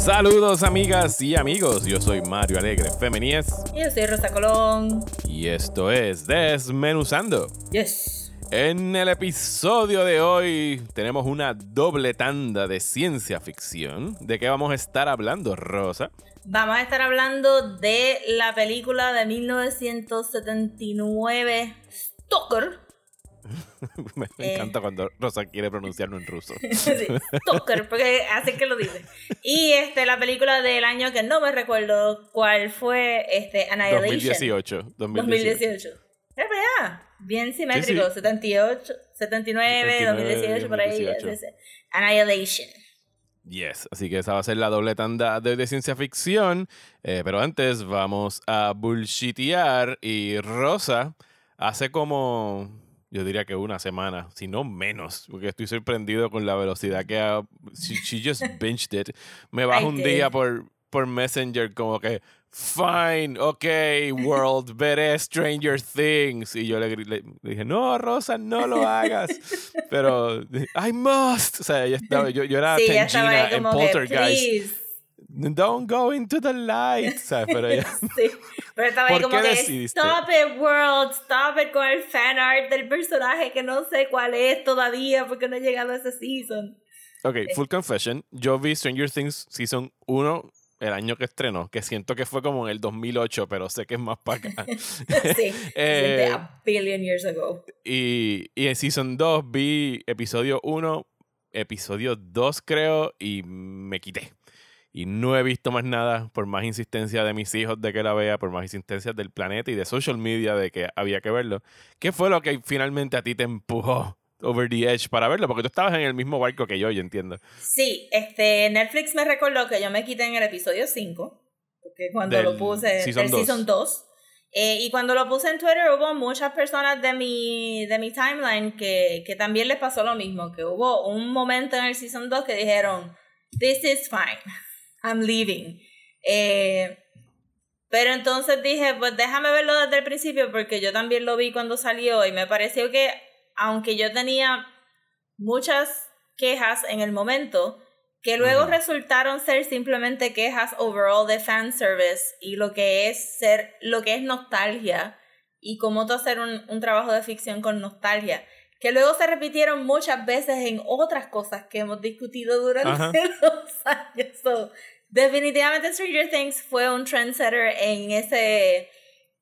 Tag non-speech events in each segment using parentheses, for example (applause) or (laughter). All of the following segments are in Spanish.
Saludos amigas y amigos, yo soy Mario Alegre Femenías Y yo soy Rosa Colón. y esto es Desmenuzando. Yes. En el episodio de hoy tenemos una doble tanda de ciencia ficción. ¿De qué vamos a estar hablando, Rosa? Vamos a estar hablando de la película de 1979, Stalker. (laughs) Me Eh. encanta cuando Rosa quiere pronunciarlo en ruso. (laughs) Sí, Stalker, porque así que lo dice. Y este, la película del año que no me recuerdo cuál fue, este, Annihilation. 2018. 2018. 2018. Es verdad. Bien simétrico. Sí, sí. 78, 79, 79, 2018, por ahí. 2018. ese, ese. Annihilation. Yes, así que esa va a ser la doble tanda de, de ciencia ficción. Eh, pero antes vamos a bullshitear. Y Rosa hace como, yo diría que una semana, si no menos, porque estoy sorprendido con la velocidad que ha. She, she just (laughs) binged it. Me baja I un día por, por Messenger como que. Fine, ok, world, (laughs) veré Stranger Things. Y yo le, gri- le- le dije, no, Rosa, no lo hagas. (laughs) Pero, I must. O sea, estaba, yo, yo era sí, ahí en Poltergeist. Don't go into the light. ¿sabes? Pero ella, (laughs) Sí, pero estaba ahí ¿Por como que stop it world, stop it con el fan art del personaje que no sé cuál es todavía porque no he llegado a ese season. ok, full confession. Yo vi Stranger Things Season 1 el año que estrenó, que siento que fue como en el 2008, pero sé que es más para acá. (laughs) Sí, (laughs) Eh, a billion years ago. y, y en Season 2 vi episodio 1, episodio 2 creo, y me quité. Y no he visto más nada por más insistencia de mis hijos de que la vea, por más insistencia del planeta y de social media de que había que verlo. ¿Qué fue lo que finalmente a ti te empujó over the edge para verlo? Porque tú estabas en el mismo barco que yo, yo entiendo. Sí, este, Netflix me recordó que yo me quité en el episodio 5, porque cuando Del lo puse, season del season 2, eh, y cuando lo puse en Twitter hubo muchas personas de mi, de mi timeline que, que también les pasó lo mismo, que hubo un momento en el season 2 que dijeron, this is fine, I'm leaving. Eh, pero entonces dije, pues déjame verlo desde el principio porque yo también lo vi cuando salió y me pareció que aunque yo tenía muchas quejas en el momento, que luego resultaron ser simplemente quejas overall de fanservice y lo que es ser, lo que es nostalgia y cómo tú hacer un, un trabajo de ficción con nostalgia, que luego se repitieron muchas veces en otras cosas que hemos discutido durante Ajá. (laughs) los años. So, definitivamente Stranger Things fue un trendsetter en ese,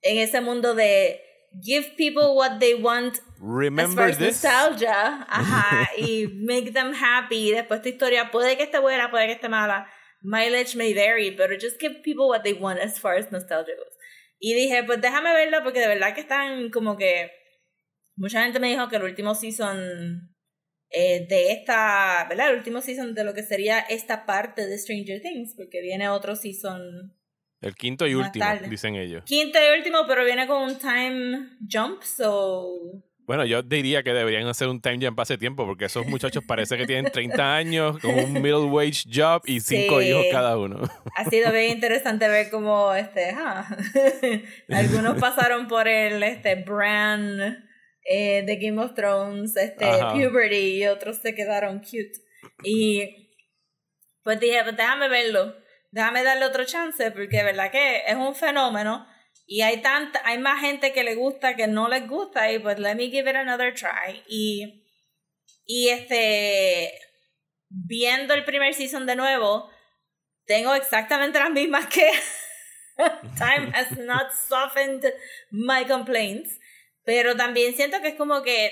en ese mundo de give people what they want as Remember far as this? nostalgia, ajá, y make them happy. Después tu historia puede que esté buena, puede que esté mala. Mileage may vary, pero just give people what they want as far as nostalgia goes. Y dije, pues déjame verlo porque de verdad que están como que mucha gente me dijo que el último season eh, de esta, ¿verdad? El último season de lo que sería esta parte de Stranger Things, porque viene otro season El quinto y último, tarde. dicen ellos. quinto y último, pero viene con un time jump, so Bueno, yo diría que deberían hacer un time jump hace tiempo, porque esos (laughs) muchachos parece que tienen 30 años, con un (laughs) middle wage job y cinco Sí. hijos cada uno. ha sido bien interesante ver cómo este (laughs) algunos pasaron por el este brand eh, de Game of Thrones este Ajá. puberty y otros se quedaron cute. Y pues dije pues déjame verlo déjame darle otro chance porque verdad que es un fenómeno y hay tanta hay más gente que le gusta que no les gusta y pues let me give it another try. Y y este viendo el primer season de nuevo tengo exactamente las mismas que (laughs) time has not softened my complaints pero también siento que es como que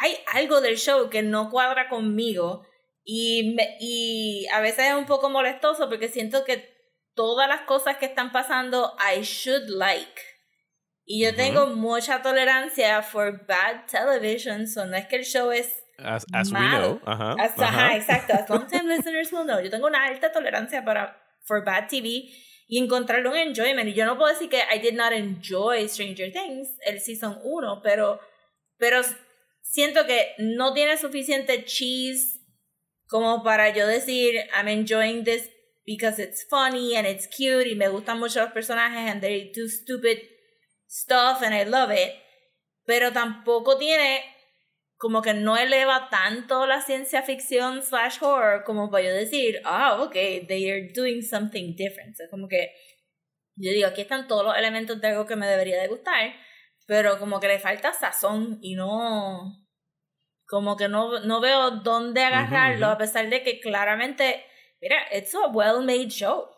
hay algo del show que no cuadra conmigo y, me- y a veces es un poco molestoso porque siento que todas las cosas que están pasando I should like y yo tengo mucha tolerancia for bad television so no es que el show es As, as we know. Ajá, Hasta, ajá. ajá, exacto. As long (laughs) time listeners will know. Yo tengo una alta tolerancia para for bad TV y encontrarle un enjoyment. Y yo no puedo decir que I did not enjoy Stranger Things, el season 1, pero, pero siento que no tiene suficiente cheese como para yo decir I'm enjoying this because it's funny and it's cute y me gustan mucho los personajes and they do stupid stuff and I love it. Pero tampoco tiene como que no eleva tanto la ciencia ficción slash horror como para yo decir, ah, ok, they are doing something different. es como que yo digo, aquí están todos los elementos de algo que me debería de gustar, pero como que le falta sazón y no, como que no, no veo dónde agarrarlo, a pesar de que claramente, mira, it's a well-made show.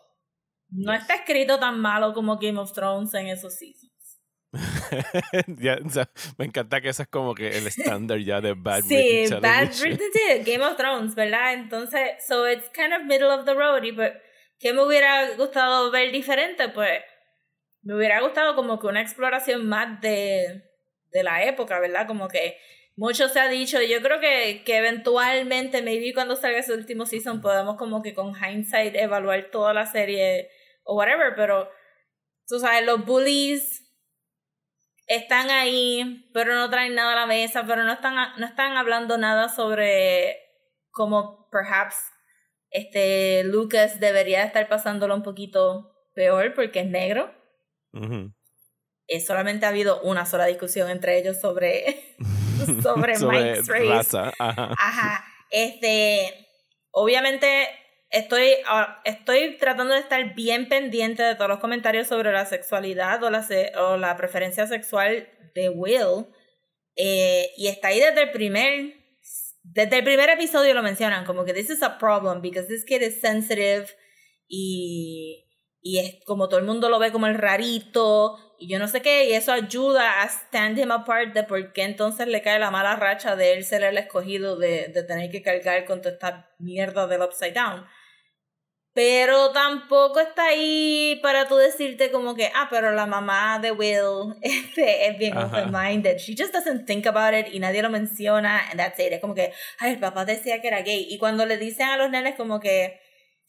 No está escrito tan malo como Game of Thrones en esos seasons. (laughs) ya, me encanta que eso es como que el estándar ya de Bad Sí, Bad Britain, Game of Thrones, ¿verdad? Entonces, so it's kind of middle of the road. Y pues, ¿qué me hubiera gustado ver diferente? Pues, me hubiera gustado como que una exploración más de, de la época, ¿verdad? Como que mucho se ha dicho. Yo creo que, que eventualmente, maybe cuando salga ese último season, podemos como que con hindsight evaluar toda la serie o whatever, pero tú sabes, los bullies están ahí, pero no traen nada a la mesa, pero no están, no están hablando nada sobre cómo perhaps este Lucas debería estar pasándolo un poquito peor porque es negro. Eh, solamente ha habido una sola discusión entre ellos sobre, (laughs) sobre, Mike's race. Ajá. Este, obviamente estoy, ah, estoy tratando de estar bien pendiente de todos los comentarios sobre la sexualidad o la, o la preferencia sexual de Will. Eh, y está ahí desde el primer desde el primer episodio lo mencionan como que this is a problem because this kid is sensitive y, y es como todo el mundo lo ve como el rarito y yo no sé qué y eso ayuda a stand him apart de por qué entonces le cae la mala racha de él ser el escogido de, de tener que cargar con toda esta mierda del upside down pero tampoco está ahí para tú decirte como que, ah, pero la mamá de Will (laughs) este, es bien open-minded. She just doesn't think about it y nadie lo menciona and that's it. Es como que, ay, el papá decía que era gay. Y cuando le dicen a los nenes como que,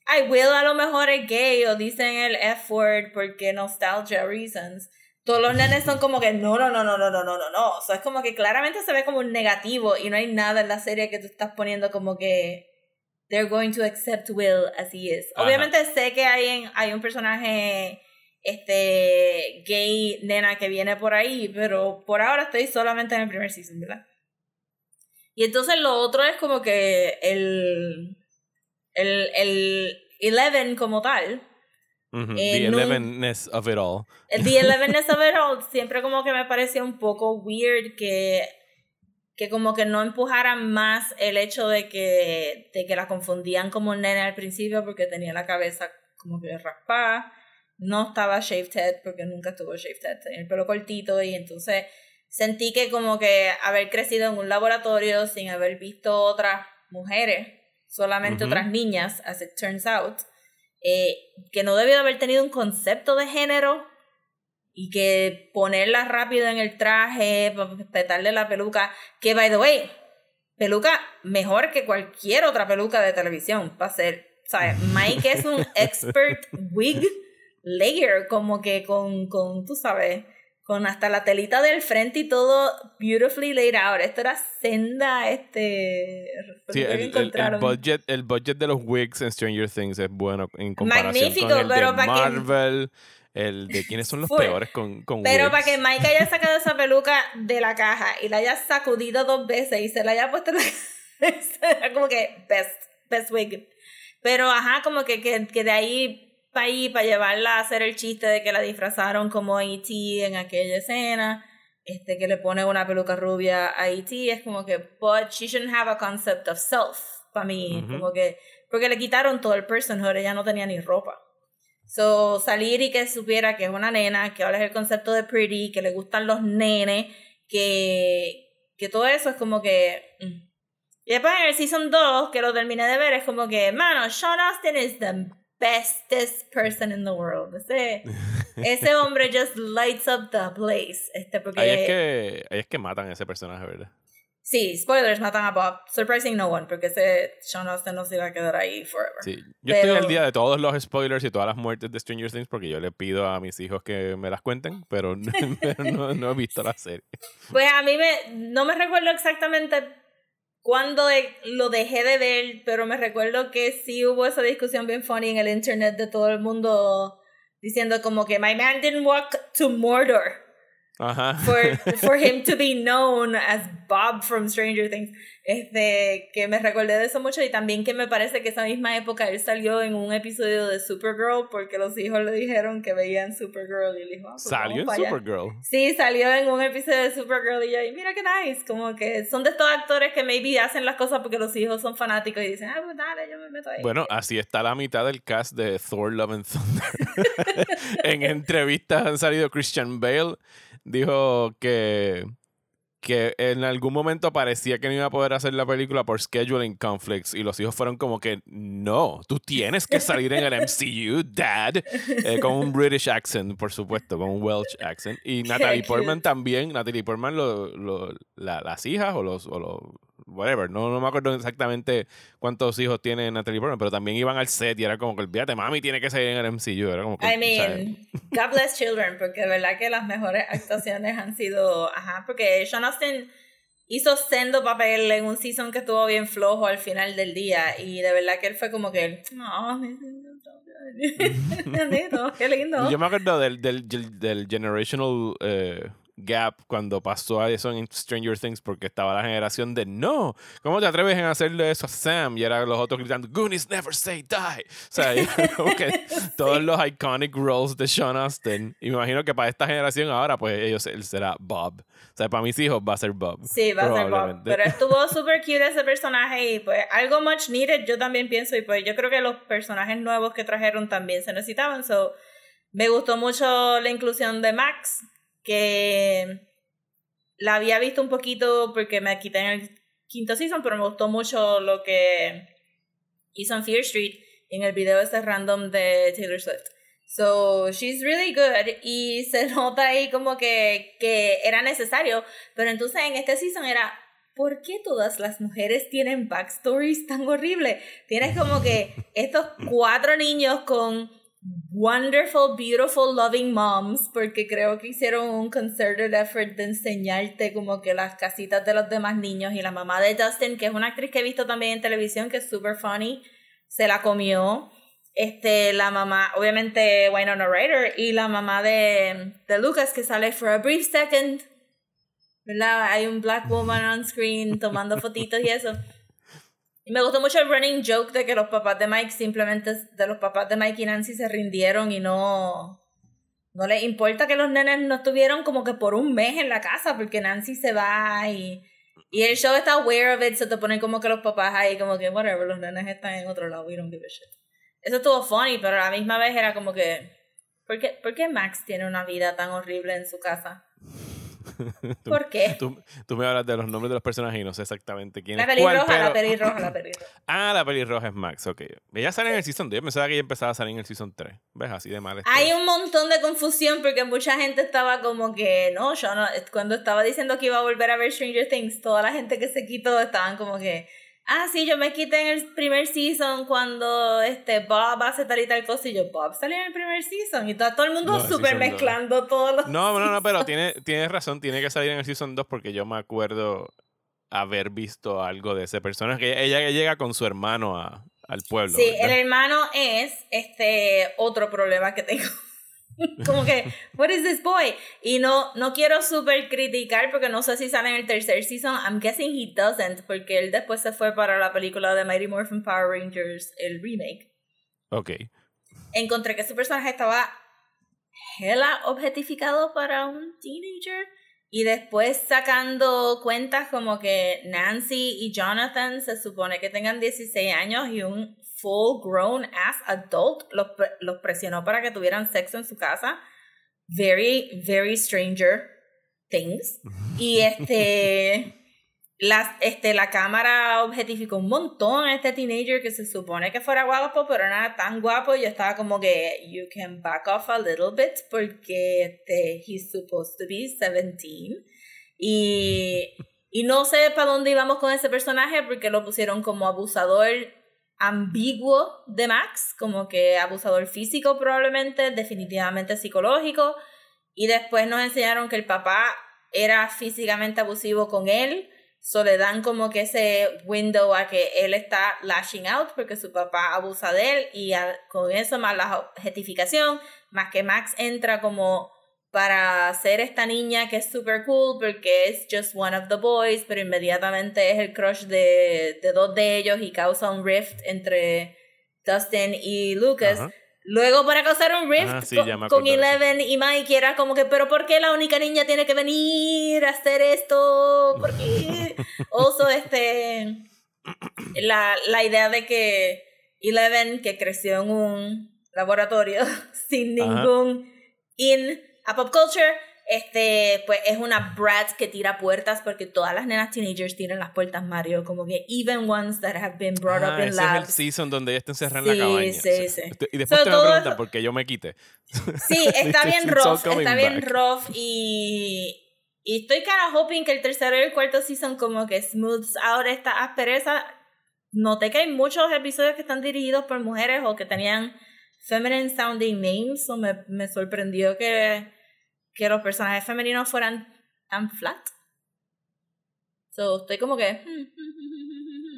ay, Will a lo mejor es gay o dicen el F-word porque nostalgia reasons. Todos los nenes son como que no, no, no, no, no, no, no, no, no. O sea, es como que claramente se ve como un negativo y no hay nada en la serie que tú estás poniendo como que they're going to accept Will as he is. Obviamente sé que hay, hay un personaje este gay nena que viene por ahí, pero por ahora estoy solamente en el primer season, ¿verdad? Y entonces lo otro es como que el el, el Eleven como tal. The elevenness of it all. The elevenness of it all siempre como que me parecía un poco weird que que como que no empujaran más el hecho de que, de que la confundían como un nene al principio porque tenía la cabeza como que raspada, no estaba shaved head porque nunca estuvo shaved head, tenía el pelo cortito y entonces sentí que como que haber crecido en un laboratorio sin haber visto otras mujeres, solamente otras niñas, as it turns out, eh, que no debió haber tenido un concepto de género y que ponerla rápido en el traje, petarle la peluca, que by the way, peluca mejor que cualquier otra peluca de televisión para ser, ¿sabes? Mike es un (laughs) expert wig layer, como que con, con, tú sabes, con hasta la telita del frente y todo beautifully laid out. Esto era senda, este... Sí, el, budget, el budget de los wigs en Stranger Things es bueno en comparación con el de Marvel el de quiénes son los peores con, con Pero para que Mike haya sacado esa peluca de la caja y la haya sacudido dos veces y se la haya puesto en la (laughs) cabeza, como que best, best wig. Pero ajá, como que, que, que de ahí para ahí, para llevarla a hacer el chiste de que la disfrazaron como E.T. en aquella escena, este que le pone una peluca rubia a E.T. es como que, but she shouldn't have a concept of self, para mí, como que, porque le quitaron todo el personhood, ella no tenía ni ropa. So, salir y que supiera que es una nena, que ahora es el concepto de pretty, que le gustan los nenes, que, que todo eso es como que... Mm. Y después en el Season 2, que lo terminé de ver, es como que, mano, Sean Austin is the bestest person in the world. Ese, (laughs) ese hombre just lights up the place. Este, porque, ahí, es que, ahí es que matan a ese personaje, ¿verdad? Sí, spoilers, matan a Bob. Surprising no one, porque ese Sean Austin no se iba a quedar ahí forever. Sí. Yo estoy Pero- al día de todos los spoilers y todas las muertes de Stranger Things porque yo le pido a mis hijos que me las cuenten, pero no, (laughs) pero no- no he visto la serie. Pues a mí me, no me recuerdo exactamente cuándo de- lo dejé de ver, pero me recuerdo que sí hubo esa discusión bien funny en el internet de todo el mundo diciendo como que my man didn't walk to Mordor Ajá. for, (laughs) for him to be known as Bob from Stranger Things. Este, que me recordé de eso mucho y también que me parece que esa misma época él salió en un episodio de Supergirl porque los hijos le dijeron que veían Supergirl y él dijo, "Ah, pues Salió en vamos para allá". Supergirl. Sí, salió en un episodio de Supergirl y yo, y mira qué nice, como que son de estos actores que maybe hacen las cosas porque los hijos son fanáticos y dicen, ah, pues dale, yo me meto ahí. Bueno, así está la mitad del cast de Thor Love and Thunder. (laughs) en entrevistas han salido Christian Bale. Dijo que, que en algún momento parecía que no iba a poder hacer la película por scheduling conflicts. Y los hijos fueron como que, no, tú tienes que salir en el (laughs) MCU, dad. Eh, con un British accent, por supuesto, con un Welsh accent. Y (laughs) Natalie. Portman también. Natalie Portman, lo, lo- la- las hijas o los, o los whatever. No, no me acuerdo exactamente cuántos hijos tiene Natalie Portman, pero también iban al set y era como que, olvídate, mami tiene que salir en el MCU. Era como que, I mean, God bless children, porque de verdad que las mejores actuaciones han sido, ajá, porque Sean Austin hizo sendo papel en un season que estuvo bien flojo al final del día y de verdad que él fue como que, no, (laughs) qué lindo. Yo me acuerdo del, del, del- del generational eh, gap cuando pasó a eso en Stranger Things porque estaba la generación de no, ¿cómo te atreves a hacerle eso a Sam? Y eran los otros gritando, Goonies never say die. O sea, (laughs) como que (laughs) todos los iconic roles de Sean Austin. Y me imagino que para esta generación ahora, pues ellos él será Bob. O sea, para mis hijos va a ser Bob. Sí, va a ser Bob. Pero estuvo super cute ese personaje y pues algo much needed yo también pienso y pues yo creo que los personajes nuevos que trajeron también se necesitaban. So, me gustó mucho la inclusión de Max, que la había visto un poquito porque me quité en el quinto season, pero me gustó mucho lo que hizo en Fear Street en el video ese random de Taylor Swift. So, she's really good y se (laughs) nota ahí como que, que era necesario, pero entonces en este season era, ¿por qué todas las mujeres tienen backstories tan horribles? Tienes como que estos cuatro niños con wonderful, beautiful, loving moms, porque creo que hicieron un concerted effort de enseñarte como que las casitas de los demás niños y la mamá de Dustin, que es una actriz que he visto también en televisión, que es super funny, se la comió. Este, la mamá, obviamente Winona Ryder, y la mamá de, de Lucas que sale for a brief second. ¿Verdad? Hay un black woman on screen tomando fotitos y eso. Y me gustó mucho el running joke de que los papás de Mike simplemente, de los papás de Mike y Nancy se rindieron y no, no les importa que los nenes no estuvieron como que por un mes en la casa porque Nancy se va y, y el show está aware of it, se te ponen como que los papás ahí como que whatever, los nenes están en otro lado, we don't give a shit. Eso estuvo funny, pero a la misma vez era como que, ¿por qué, ¿por qué Max tiene una vida tan horrible en su casa? Tú- (laughs) ¿Por qué? Tú, tú me hablas de los nombres de los personajes y no sé exactamente quién La es cuál, pelirroja, la pero- pelirroja, la (laughs) pelirroja. Ah, la pelirroja es Max, ok. Ella sale en el Season 2. Yo pensaba que ella empezaba a salir en el Season 3. ¿Ves? Así de mal. Hay un montón de confusión porque mucha gente estaba como que, no, yo no, cuando estaba diciendo que iba a volver a ver Stranger Things, toda la gente que se quitó estaban como que, ah, sí, yo me quité en el primer season cuando este Bob hace tal y tal cosa y yo, Bob salió en el primer season y todo, todo el mundo No, súper dos. mezclando todos los... No, no, no, pero tiene, tienes razón. Tiene que salir en el Season 2 porque yo me acuerdo haber visto algo de ese personaje. Ella, ella llega con su hermano a- al pueblo. Sí, ¿verdad? el hermano es este otro problema que tengo. (laughs) Como que, what is this boy? Y no, no quiero súper criticar porque no sé si sale en el tercer season. I'm guessing he doesn't, porque él después se fue para la película de Mighty Morphin Power Rangers, el remake. Ok. Encontré que su personaje estaba hella objetificado para un teenager. Y después sacando cuentas como que Nancy y Jonathan se supone que tengan 16 años y un full grown ass adult los, los presionó para que tuvieran sexo en su casa. Very, very stranger things. (laughs) Y este. Las, este, la cámara objetificó un montón a este teenager que se supone que fuera guapo, pero no era tan guapo. Y yo estaba como que, you can back off a little bit porque este, he's supposed to be 17. Y, (laughs) Y no sé para dónde íbamos con ese personaje porque lo pusieron como abusador ambiguo de Max, como que abusador físico probablemente, definitivamente psicológico. Y después nos enseñaron que el papá era físicamente abusivo con él. So le dan como que ese window a que él está lashing out porque su papá abusa de él y con eso más la objetificación, más que Max entra como para ser esta niña que es super cool porque es just one of the boys, pero inmediatamente es el crush de, de dos de ellos y causa un rift entre Dustin y Lucas. Luego para causar un rift ah, con, Eleven y Mike era como que, pero ¿por qué la única niña tiene que venir a hacer esto? ¿Por qué? (laughs) also, este, la, la idea de que Eleven, que creció en un laboratorio (laughs) sin ningún in a pop culture, este, pues es una brat que tira puertas porque todas las nenas teenagers tiran las puertas Mario, como que even ones that have been brought up ah, in ese labs. es el season donde ella está encerrada en la cabaña. Sí, sí. Y después te me preguntan por qué yo me quité. Sí, (laughs) está bien rough, está bien rough y y estoy cara hoping que el tercero y el cuarto season como que smooths out esta aspereza. Noté que hay muchos episodios que están dirigidos por mujeres o que tenían feminine sounding names, o me, me sorprendió que que los personajes femeninos fueran tan flat. So, estoy como que.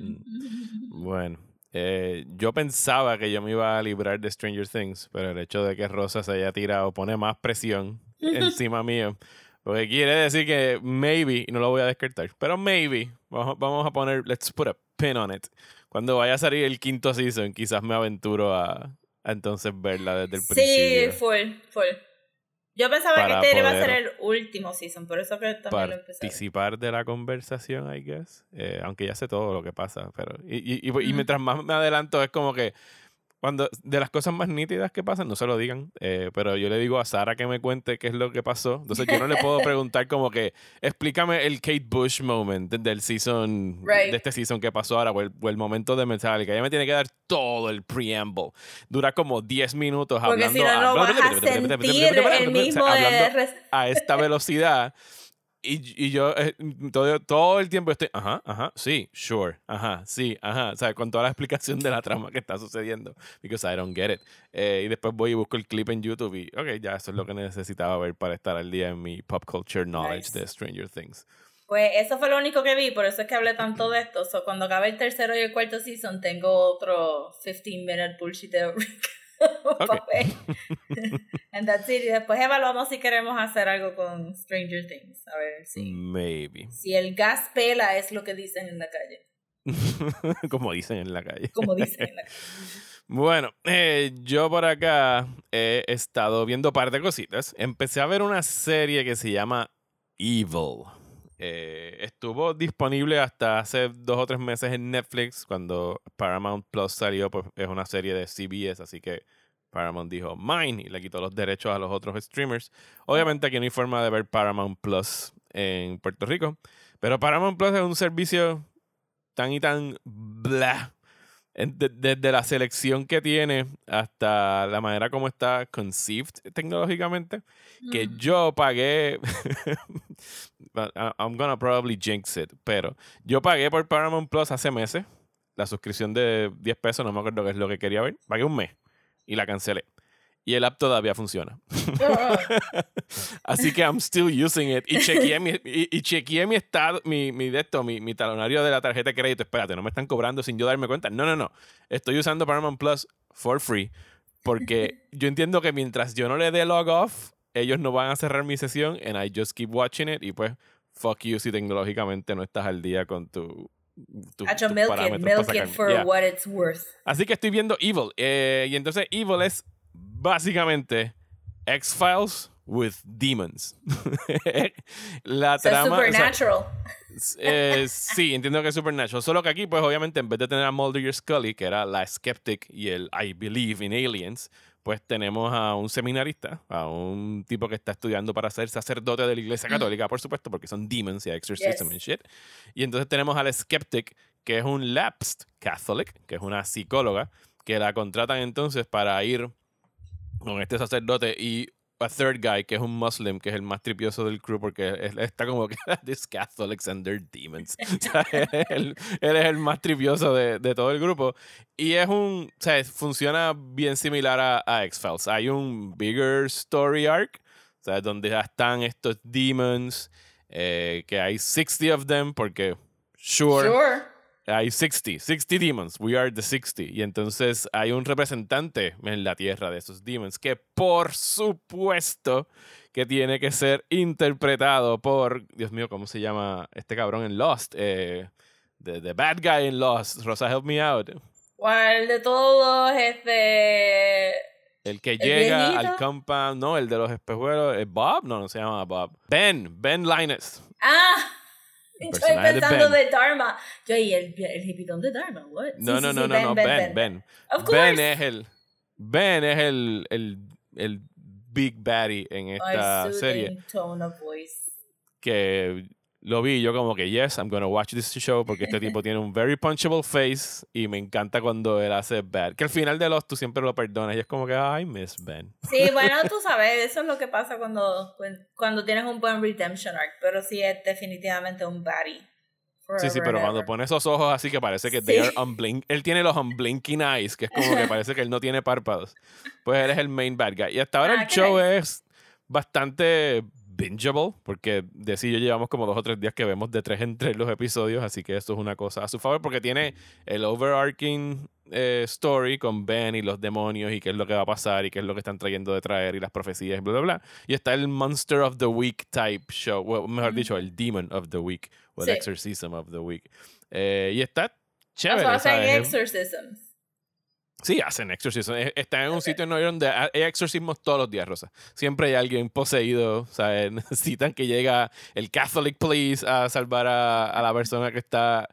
Mm. Bueno, eh, yo pensaba que yo me iba a librar de Stranger Things, pero el hecho de que Rosa se haya tirado pone más presión encima mío. Porque quiere decir que maybe, y no lo voy a descartar, pero maybe, vamos, a poner, let's put a pin on it. Cuando vaya a salir el quinto season, quizás me aventuro a, a entonces verla desde el principio. Sí, full, full. Yo pensaba que este iba a ser el último season, por eso que también lo empecé. Participar de la conversación, I guess. Eh, aunque ya sé todo lo que pasa, pero. Y, y, y, mientras más me adelanto, es como que cuando de las cosas más nítidas que pasan, no se lo digan, eh, pero yo le digo a Sara que me cuente qué es lo que pasó. Entonces yo no le puedo (laughs) preguntar como que, explícame el Kate Bush moment del season, de este season que pasó ahora, o el, momento de Metallica. Ella me tiene que dar todo el preamble. Dura como 10 minutos hablando, si no, no vas a sentir (laughs) el mismo a esta (laughs) velocidad. Y, y yo eh, todo, todo el tiempo estoy, ajá, ajá, sí, sure, ajá, sí, ajá, o sea, con toda la explicación de la trama que está sucediendo, because I don't get it. Eh, y después voy y busco el clip en YouTube y, ok, ya eso es lo que necesitaba ver para estar al día en mi pop culture knowledge de Stranger Things. Pues eso fue lo único que vi, por eso es que hablé tanto de esto. So, cuando acabe el tercero y el cuarto season, tengo otro 15 minute bullshit (laughs) (laughs) (laughs) And that's it. Y después evaluamos si queremos hacer algo con Stranger Things. A ver si. Maybe. Si el gas pela es lo que dicen en la calle. (laughs) Como dicen en la calle. Como dicen en la calle. Bueno, eh, yo por acá he estado viendo un par de cositas. Empecé a ver una serie que se llama Evil. Eh, estuvo disponible hasta hace dos o tres meses en Netflix, cuando Paramount Plus salió, pues es una serie de CBS, así que Paramount dijo mine y le quitó los derechos a los otros streamers. Obviamente aquí no hay forma de ver Paramount Plus en Puerto Rico, pero Paramount Plus es un servicio tan y tan blah desde la selección que tiene hasta la manera como está conceived tecnológicamente, que mm. yo pagué, (laughs) I'm gonna probably jinx it, pero yo pagué por Paramount Plus hace meses, la suscripción de 10 pesos, no me acuerdo qué es lo que quería ver, pagué un mes y la cancelé y el app todavía funciona. (laughs) (laughs) Así que I'm still using it. Y chequeé mi, y, chequeé mi estado, mi, mi, de esto, mi, mi, talonario de la tarjeta de crédito. Espérate, no me están cobrando sin yo darme cuenta. No, no, no. Estoy usando Paramount Plus for free. Porque yo entiendo que mientras yo no le dé log off, ellos no van a cerrar mi sesión. And I just keep watching it. Y pues, fuck you si tecnológicamente no estás al día con tu tu, milk it, milk it for what it's worth. Así que estoy viendo Evil. Eh, y entonces Evil es básicamente X-Files with demons. (laughs) la trama. supernatural. Eh, sí, entiendo que es supernatural. Solo que aquí, pues obviamente, en vez de tener a Mulder y Scully, que era la skeptic y el I believe in aliens, pues tenemos a un seminarista, a un tipo que está estudiando para ser sacerdote de la iglesia católica, por supuesto, porque son demons y exorcism and shit. Y entonces tenemos al skeptic, que es un lapsed Catholic, que es una psicóloga, que la contratan entonces para ir con este sacerdote y a third guy, que es un muslim, que es el más tripioso del crew, porque él está como que, (laughs) this Catholics and their demons. (laughs) O sea, él, él es el más tripioso de, de todo el grupo. Y es un, o sea, funciona bien similar a, a X-Files. Hay un bigger story arc, o sea, donde ya están estos demons, eh, que hay 60 of them, porque, sure, Sure. Hay 60, 60 demons. We are the 60. Y entonces hay un representante en la tierra de esos demons que por supuesto que tiene que ser interpretado por, Dios mío, ¿cómo se llama este cabrón en Lost? Eh, the, the bad guy in Lost. Rosa, help me out. ¿Cuál de todos? Este. El que ¿El llega al compound, no, el de los espejuelos, ¿es Bob? No, no se llama Bob. Ben, Ben Linus. ¡Ah! El Estoy de pensando Ben. de Dharma. Yo, y el, el hipitón de Dharma, what? No, Sí, no, sí, no, sí, no, no, Ben, Ben. Of Ben course. es el. Ben es el, el, el Big Baddie en esta serie. tone of voice. Que lo vi yo como que, yes, I'm gonna watch this show porque este tipo tiene un very punchable face y me encanta cuando él hace bad. Que al final de los tú siempre lo perdonas y es como que, I miss Ben. Sí, bueno, tú sabes, eso es lo que pasa cuando, cuando tienes un buen redemption arc, pero sí es definitivamente un baddie. Sí, sí, pero and cuando pone esos ojos así que parece que they Sí. are unblink, él tiene los unblinking eyes, que es como que parece que él no tiene párpados. Pues él es el main bad guy. Y hasta ahora Ah, el show es bastante bingeable, porque de sí yo llevamos como dos o tres días que vemos de tres en tres los episodios, así que eso es una cosa a su favor, porque tiene el overarching eh, story con Ben y los demonios y qué es lo que va a pasar y qué es lo que están trayendo de traer y las profecías y bla, bla, bla. Y está el Monster of the Week type show, well, mejor dicho, el Demon of the Week o el Sí. Exorcism of the Week. Eh, y está chévere. hacen ¿sabes? exorcisms. Sí, hacen exorcismos. Eh, Están en un sitio en Nueva York donde hay exorcismos todos los días, Rosa. Siempre hay alguien poseído, ¿sabes? (laughs) Necesitan que llegue el Catholic Police a salvar a, a la persona que está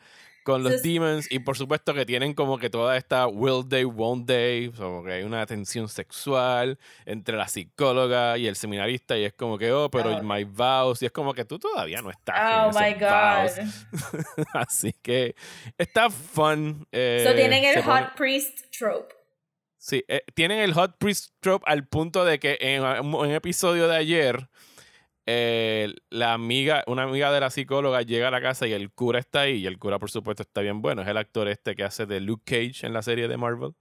con los Entonces- demons. Y por supuesto que tienen como que toda esta will they, won't they. Como que hay una tensión sexual entre la psicóloga y el seminarista. Y es como que, oh, pero Oh. my vows. Y es como que tú todavía no estás. Oh my vows. god. (laughs) Así que está fun. eh, so tienen el pone- hot priest trope. Sí, eh, tienen el Hot Priest Trope al punto de que en un episodio de ayer, eh, la amiga, una amiga de la psicóloga llega a la casa y el cura está ahí. Y el cura, por supuesto, está bien bueno. Es el actor este que hace de Luke Cage en la serie de Marvel.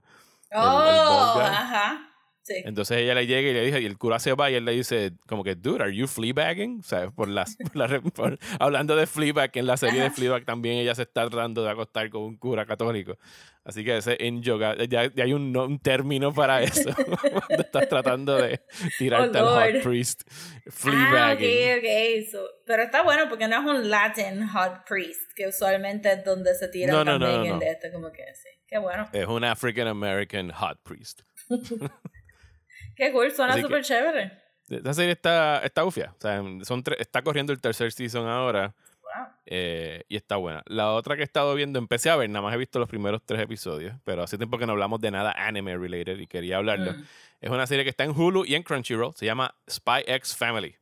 Oh, ajá. Sí. Entonces ella le llega y le dice, y el cura se va y él le dice, como que, dude, are you fleabagging? O sea, por las, (laughs) por la por- hablando de Fleabag, en la serie de Ajá. Fleabag también ella se está tratando de acostar con un cura católico. Así que ese in yoga, ya, ya hay un, un término para eso, (laughs) cuando estás tratando de tirarte al Oh, hot Lord. priest. Ah, ok, Fleabagging. ok. So, pero está bueno porque no es un Latin hot priest, que usualmente es donde se tira No, no, no, también no, el de esto, como que sí. Qué bueno. Es un African American hot priest. (laughs) Qué cool, suena súper chévere. Esta serie está, está ufia. O sea, son está corriendo el tercer season ahora. Wow. Eh, y está buena. La otra que he estado viendo, empecé a ver, nada más he visto los primeros tres episodios, pero hace tiempo que no hablamos de nada anime related y quería hablarlo. Mm. Es una serie que está en Hulu y en Crunchyroll, se llama Spy X Family.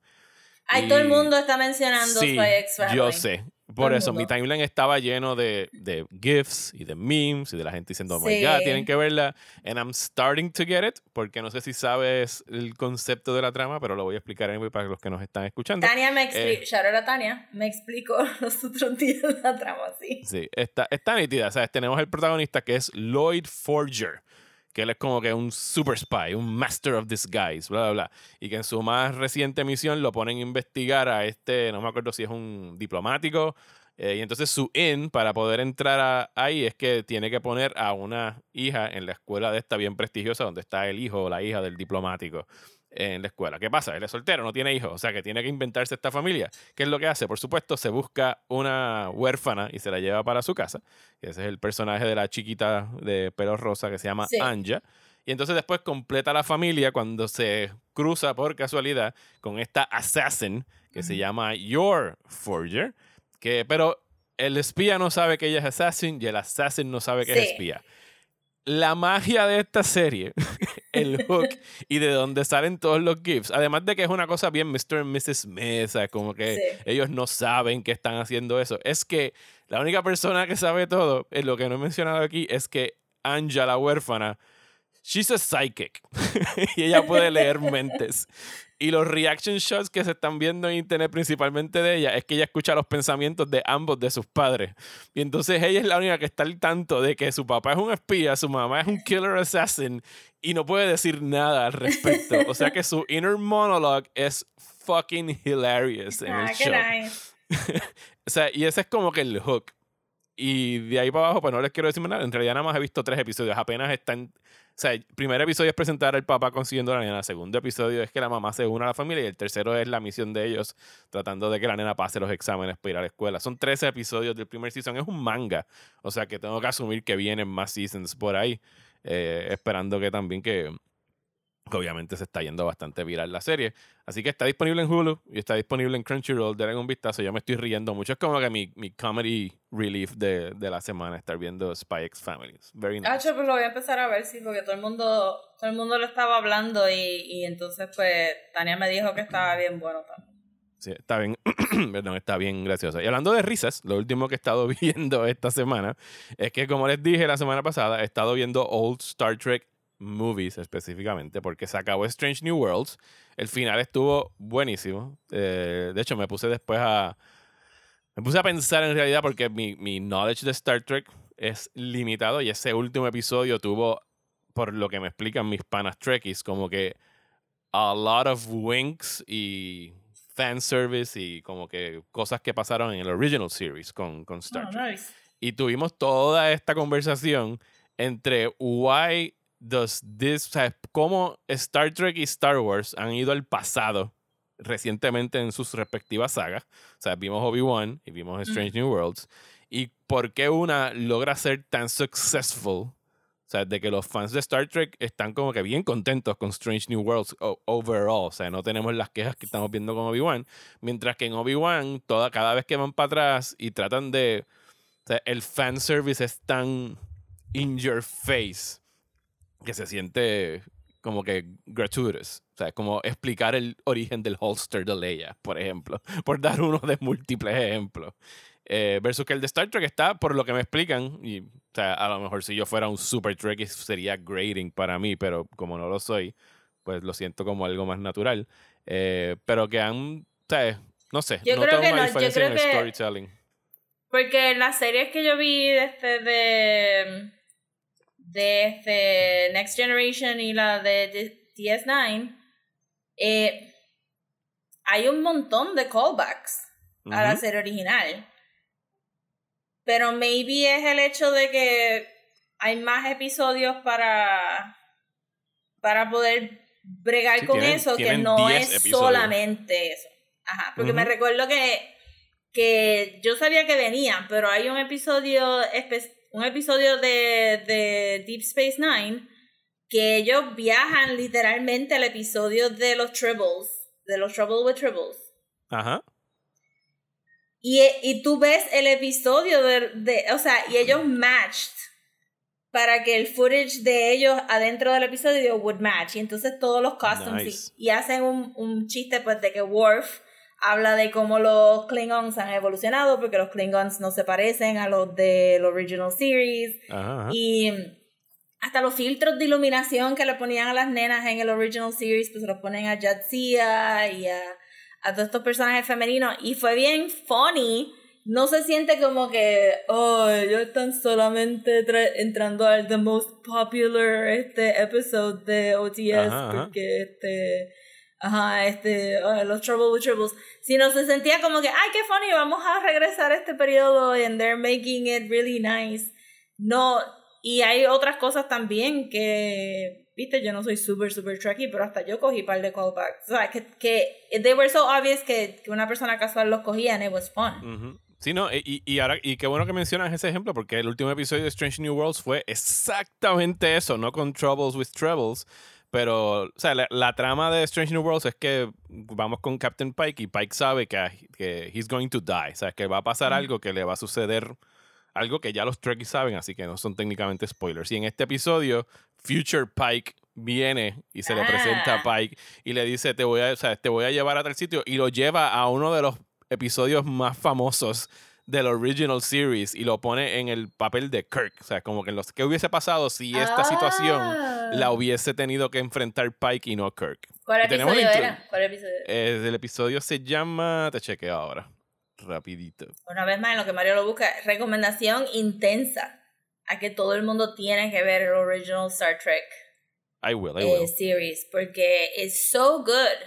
Ay, Y- todo el mundo está mencionando Sí, Spy X Family. yo sé. Por eso, mi timeline estaba lleno de, de GIFs y de memes y de la gente diciendo, oh my Sí. God, tienen que verla. And I'm starting to get it, porque no sé si sabes el concepto de la trama, pero lo voy a explicar anyway para los que nos están escuchando. Tania me Eh. explicó, a Tania, me explicó (laughs) los otros días la trama así. Sí, está, está nítida. ¿sabes? Tenemos el protagonista que es Lloyd Forger, que él es como que un super spy, un master of disguise, bla, bla, bla. Y que en su más reciente misión lo ponen a investigar a este, no me acuerdo si es un diplomático. eh, y entonces su in para poder entrar ahí es que tiene que poner a una hija en la escuela de esta bien prestigiosa, donde está el hijo o la hija del diplomático en la escuela. ¿Qué pasa? Él es soltero, no tiene hijos, o sea que tiene que inventarse esta familia. ¿Qué es lo que hace? Por supuesto, se busca una huérfana y se la lleva para su casa. Ese es el personaje de la chiquita de pelo rosa que se llama Sí. Anja. Y entonces después completa la familia cuando se cruza por casualidad con esta assassin que se llama Your Forger. Que, pero el espía no sabe que ella es assassin y el assassin no sabe que es espía. La magia de esta serie, (laughs) el hook (laughs) y de donde salen todos los gifs, además de que es una cosa bien Mr. and Mrs. Smith, ¿sabes? como que Sí. ellos no saben que están haciendo eso. Es que la única persona que sabe todo, es lo que no he mencionado aquí, es que Anja, la huérfana, she's a psychic. (laughs) y ella puede leer mentes. Y los reaction shots que se están viendo en internet principalmente de ella es que ella escucha los pensamientos de ambos de sus padres. Y entonces ella es la única que está al tanto de que su papá es un espía, su mamá es un killer assassin y no puede decir nada al respecto. O sea que su inner monologue es fucking hilarious en Ah, el qué show. nice. (laughs) O sea, y ese es como que el hook. Y de ahí para abajo, pues no les quiero decir nada. En realidad nada más he visto tres episodios. Apenas están... O sea, el primer episodio es presentar al papá consiguiendo a la nena. El segundo episodio es que la mamá se une a la familia. Y el tercero es la misión de ellos tratando de que la nena pase los exámenes para ir a la escuela. Son 13 episodios del primer season. Es un manga. O sea que tengo que asumir que vienen más seasons por ahí. eh, esperando que también que obviamente se está yendo bastante viral la serie. Así que está disponible en Hulu y está disponible en Crunchyroll. Denle un vistazo. Yo me estoy riendo mucho. Es como que mi, mi comedy relief de, de la semana estar viendo Spy X Family. It's Very nice. Ah, yo, pues lo voy a empezar a ver, sí, porque todo el mundo, todo el mundo lo estaba hablando y, y entonces pues Tania me dijo que estaba bien bueno también. Sí, está bien, (clears throat) perdón, está bien gracioso. Y hablando de risas, lo último que he estado (laughs) viendo esta semana es que, como les dije la semana pasada, he estado viendo Old Star Trek movies específicamente, porque se acabó Strange New Worlds. El final estuvo buenísimo. Eh, de hecho, me puse después a. Me puse a pensar en realidad porque mi, mi knowledge de Star Trek es limitado y ese último episodio tuvo, por lo que me explican mis panas Trekkies, como que a lot of winks y fan service y como que cosas que pasaron en el original series con, con Star Oh, Trek. nice. Y tuvimos toda esta conversación entre why does this, o sea, cómo Star Trek y Star Wars han ido al pasado recientemente en sus respectivas sagas. O sea, vimos Obi-Wan y vimos Strange New Worlds. Y por qué una logra ser tan successful. O sea, de que los fans de Star Trek están como que bien contentos con Strange New Worlds overall. O sea, no tenemos las quejas que estamos viendo con Obi-Wan. Mientras que en Obi-Wan, toda, cada vez que van para atrás y tratan de. O sea, el fanservice es tan in your face que se siente como que gratuitous. O sea, es como explicar el origen del holster de Leia, por ejemplo. (laughs) Por dar uno de múltiples ejemplos. Eh, versus que el de Star Trek está, por lo que me explican, y o sea, a lo mejor si yo fuera un super Trekkie sería grading para mí, pero como no lo soy, pues lo siento como algo más natural. Eh, pero que han, o sea, no sé, Yo no creo tengo que una no, yo diferencia en el que- storytelling. Porque en las series que yo vi de este de, de este Next Generation y la de D- DS9, eh, hay un montón de callbacks a la serie original. Pero maybe es el hecho de que hay más episodios para, para poder bregar Sí, con tienen- eso, que no 10 es episodios. solamente eso. Ajá, porque me recuerdo que, que yo sabía que venían, pero hay un episodio, espe- un episodio de, de Deep Space Nine que ellos viajan literalmente al episodio de los Tribbles, de los Trouble with Tribbles. Ajá. Y, y tú ves el episodio de, de, o sea, y ellos matched para que el footage de ellos adentro del episodio would match. Y entonces todos los costumes Nice. y, y hacen un, un chiste pues de que Worf habla de cómo los Klingons han evolucionado porque los Klingons no se parecen a los del original series. Ajá. ajá. Y hasta los filtros de iluminación que le ponían a las nenas en el original series, pues se los ponen a Jadzia y a, a todos estos personajes femeninos. Y fue bien funny. No se siente como que, oh, ellos están solamente tra- entrando al the most popular este episode de OTS ajá. porque este, ajá, este, ah, los Trouble with Troubles. Sino se sentía como que, ay, qué funny, vamos a regresar a este periodo and they're making it really nice. No, y hay otras cosas también que, viste, yo no soy super, super tricky, pero hasta yo cogí par de callbacks. O sea, que, que they were so obvious que, que una persona casual los cogía and it was fun. Sí, no, y, y ahora, y qué bueno que mencionas ese ejemplo, porque el último episodio de Strange New Worlds fue exactamente eso, no con Troubles with Troubles, pero, o sea, la, la trama de Strange New Worlds es que vamos con Captain Pike y Pike sabe que, que he's going to die, o sea, que va a pasar algo que le va a suceder, algo que ya los Trekkies saben, así que no son técnicamente spoilers. Y en este episodio, Future Pike viene y se le presenta a Pike y le dice, te voy a, o sea, te voy a llevar a tal sitio y lo lleva a uno de los episodios más famosos del original series y lo pone en el papel de Kirk. O sea, como que los, ¿qué hubiese pasado si esta situación la Ah. hubiese tenido que enfrentar Pike y no Kirk? ¿Cuál episodio era? ¿Cuál episodio? Eh, el episodio se llama, te chequeo ahora, rapidito. Una vez más, en lo que Mario lo busca, recomendación intensa a que todo el mundo tiene que ver el original Star Trek I will, I eh, will. series porque es so good.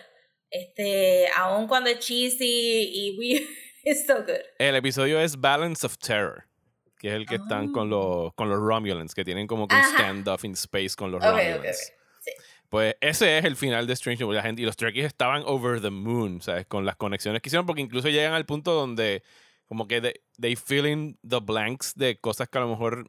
Este, aun cuando es cheesy y weird, (laughs) it's so good. El episodio es Balance of Terror, que es el que están con los, con los Romulans, que tienen como que un Ah. Standoff in space con los Romulans. Sí. Pues ese es el final de Strange New gente, y los Trekkies estaban over the moon, ¿sabes? Con las conexiones que hicieron, porque incluso llegan al punto donde como que they, they fill in the blanks de cosas que a lo mejor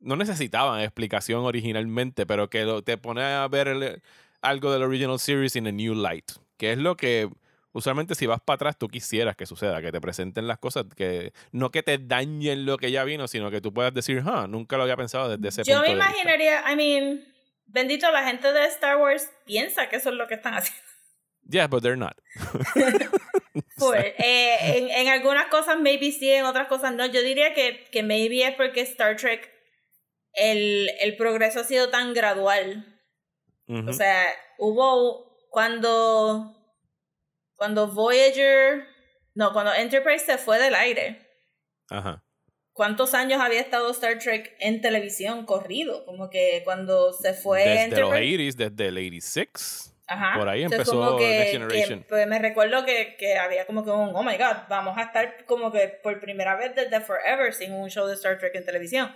no necesitaban explicación originalmente, pero que lo- te pone a ver el- algo del original series in a new light, que es lo que usualmente si vas para atrás tú quisieras que suceda, que te presenten las cosas, que no que te dañen lo que ya vino, sino que tú puedas decir, ah, nunca lo había pensado desde ese Yo punto me de vista". imaginaría, I mean, bendito la gente de Star Wars piensa que eso es lo que están haciendo. Yeah, but they're not. (laughs) (laughs) Por, eh, en, en algunas cosas maybe sí, en otras cosas no. Yo diría que, que maybe es porque Star Trek, el, el progreso ha sido tan gradual. O sea, hubo cuando, cuando Voyager, no, cuando Enterprise se fue del aire. Ajá. ¿Cuántos años había estado Star Trek en televisión corrido? Como que cuando se fue desde los Enterprise. 80s, desde el 86. Ajá. Por ahí sea, empezó que- Next que, Generation. pues, me recuerdo que, que había como que un, oh my god, vamos a estar como que por primera vez desde Forever sin un show de Star Trek en televisión.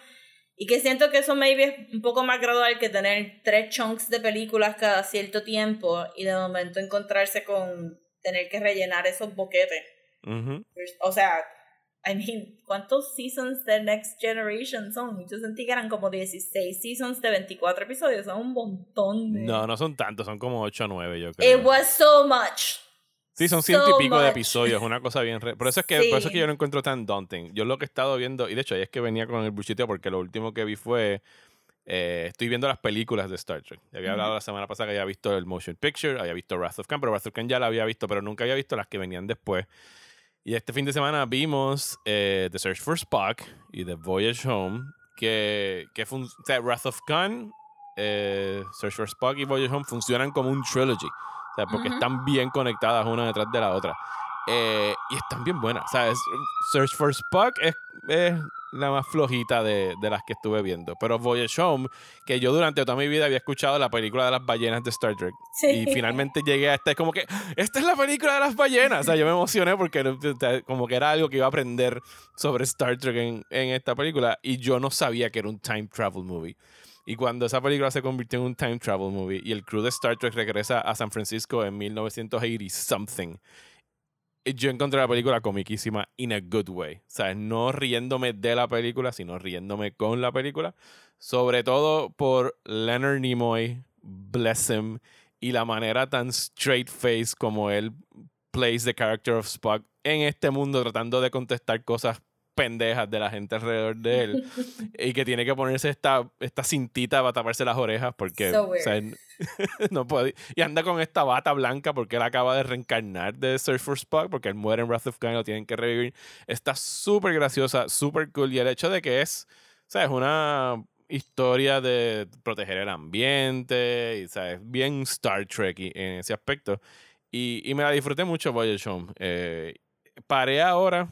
Y que siento que eso maybe es un poco más gradual que tener tres chunks de películas cada cierto tiempo y de momento encontrarse con tener que rellenar esos boquetes. Ujú. O sea, I mean, ¿cuántos seasons de Next Generation son? Yo sentí que eran como 16 seasons de 24 episodios, son un montón de... No, no son tantos, son como 8 o 9, yo creo. It was so much. sí, son ciento so y pico de much. episodios, una cosa bien. re- Por eso, es que, por eso es que Sí. yo no encuentro tan daunting. Yo lo que he estado viendo, y de hecho ahí es que venía con el buchiteo, porque lo último que vi fue. Eh, estoy viendo las películas de Star Trek. Ya había hablado la semana pasada que había visto el Motion Picture, había visto Wrath of Khan, pero Wrath of Khan ya la había visto, pero nunca había visto las que venían después. Y este fin de semana vimos eh, The Search for Spock y The Voyage Home, que, que fun- o sea, Wrath of Khan, eh, Search for Spock y Voyage Home funcionan como un trilogy. O sea, porque están bien conectadas una detrás de la otra. Eh, y están bien buenas. O sea, Search for Spock es, es la más flojita de, de las que estuve viendo. Pero Voyage Home, que yo durante toda mi vida había escuchado la película de las ballenas de Star Trek. Sí. Y finalmente llegué a esta, es como que, esta es la película de las ballenas. O sea, yo me emocioné porque como que era algo que iba a aprender sobre Star Trek en, en esta película. Y yo no sabía que era un time travel movie. Y cuando esa película se convirtió en un time travel movie y el crew de Star Trek regresa a San Francisco en 1980 something, yo encontré la película comiquísima in a good way. O sea, no riéndome de la película, sino riéndome con la película. Sobre todo por Leonard Nimoy, bless him, y la manera tan straight face como él plays the character of Spock en este mundo tratando de contestar cosas pendejas de la gente alrededor de él (laughs) y que tiene que ponerse esta, esta cintita para taparse las orejas porque So o sea, (laughs) no puede y anda con esta bata blanca porque él acaba de reencarnar de for Spock porque él muere en Wrath of Khan y lo tienen que revivir. Está súper graciosa súper cool y el hecho de que es o sea, es una historia de proteger el ambiente y ¿sabes? bien Star Trek y- en ese aspecto. Y, y me la disfruté mucho Voyage Home. Eh, paré ahora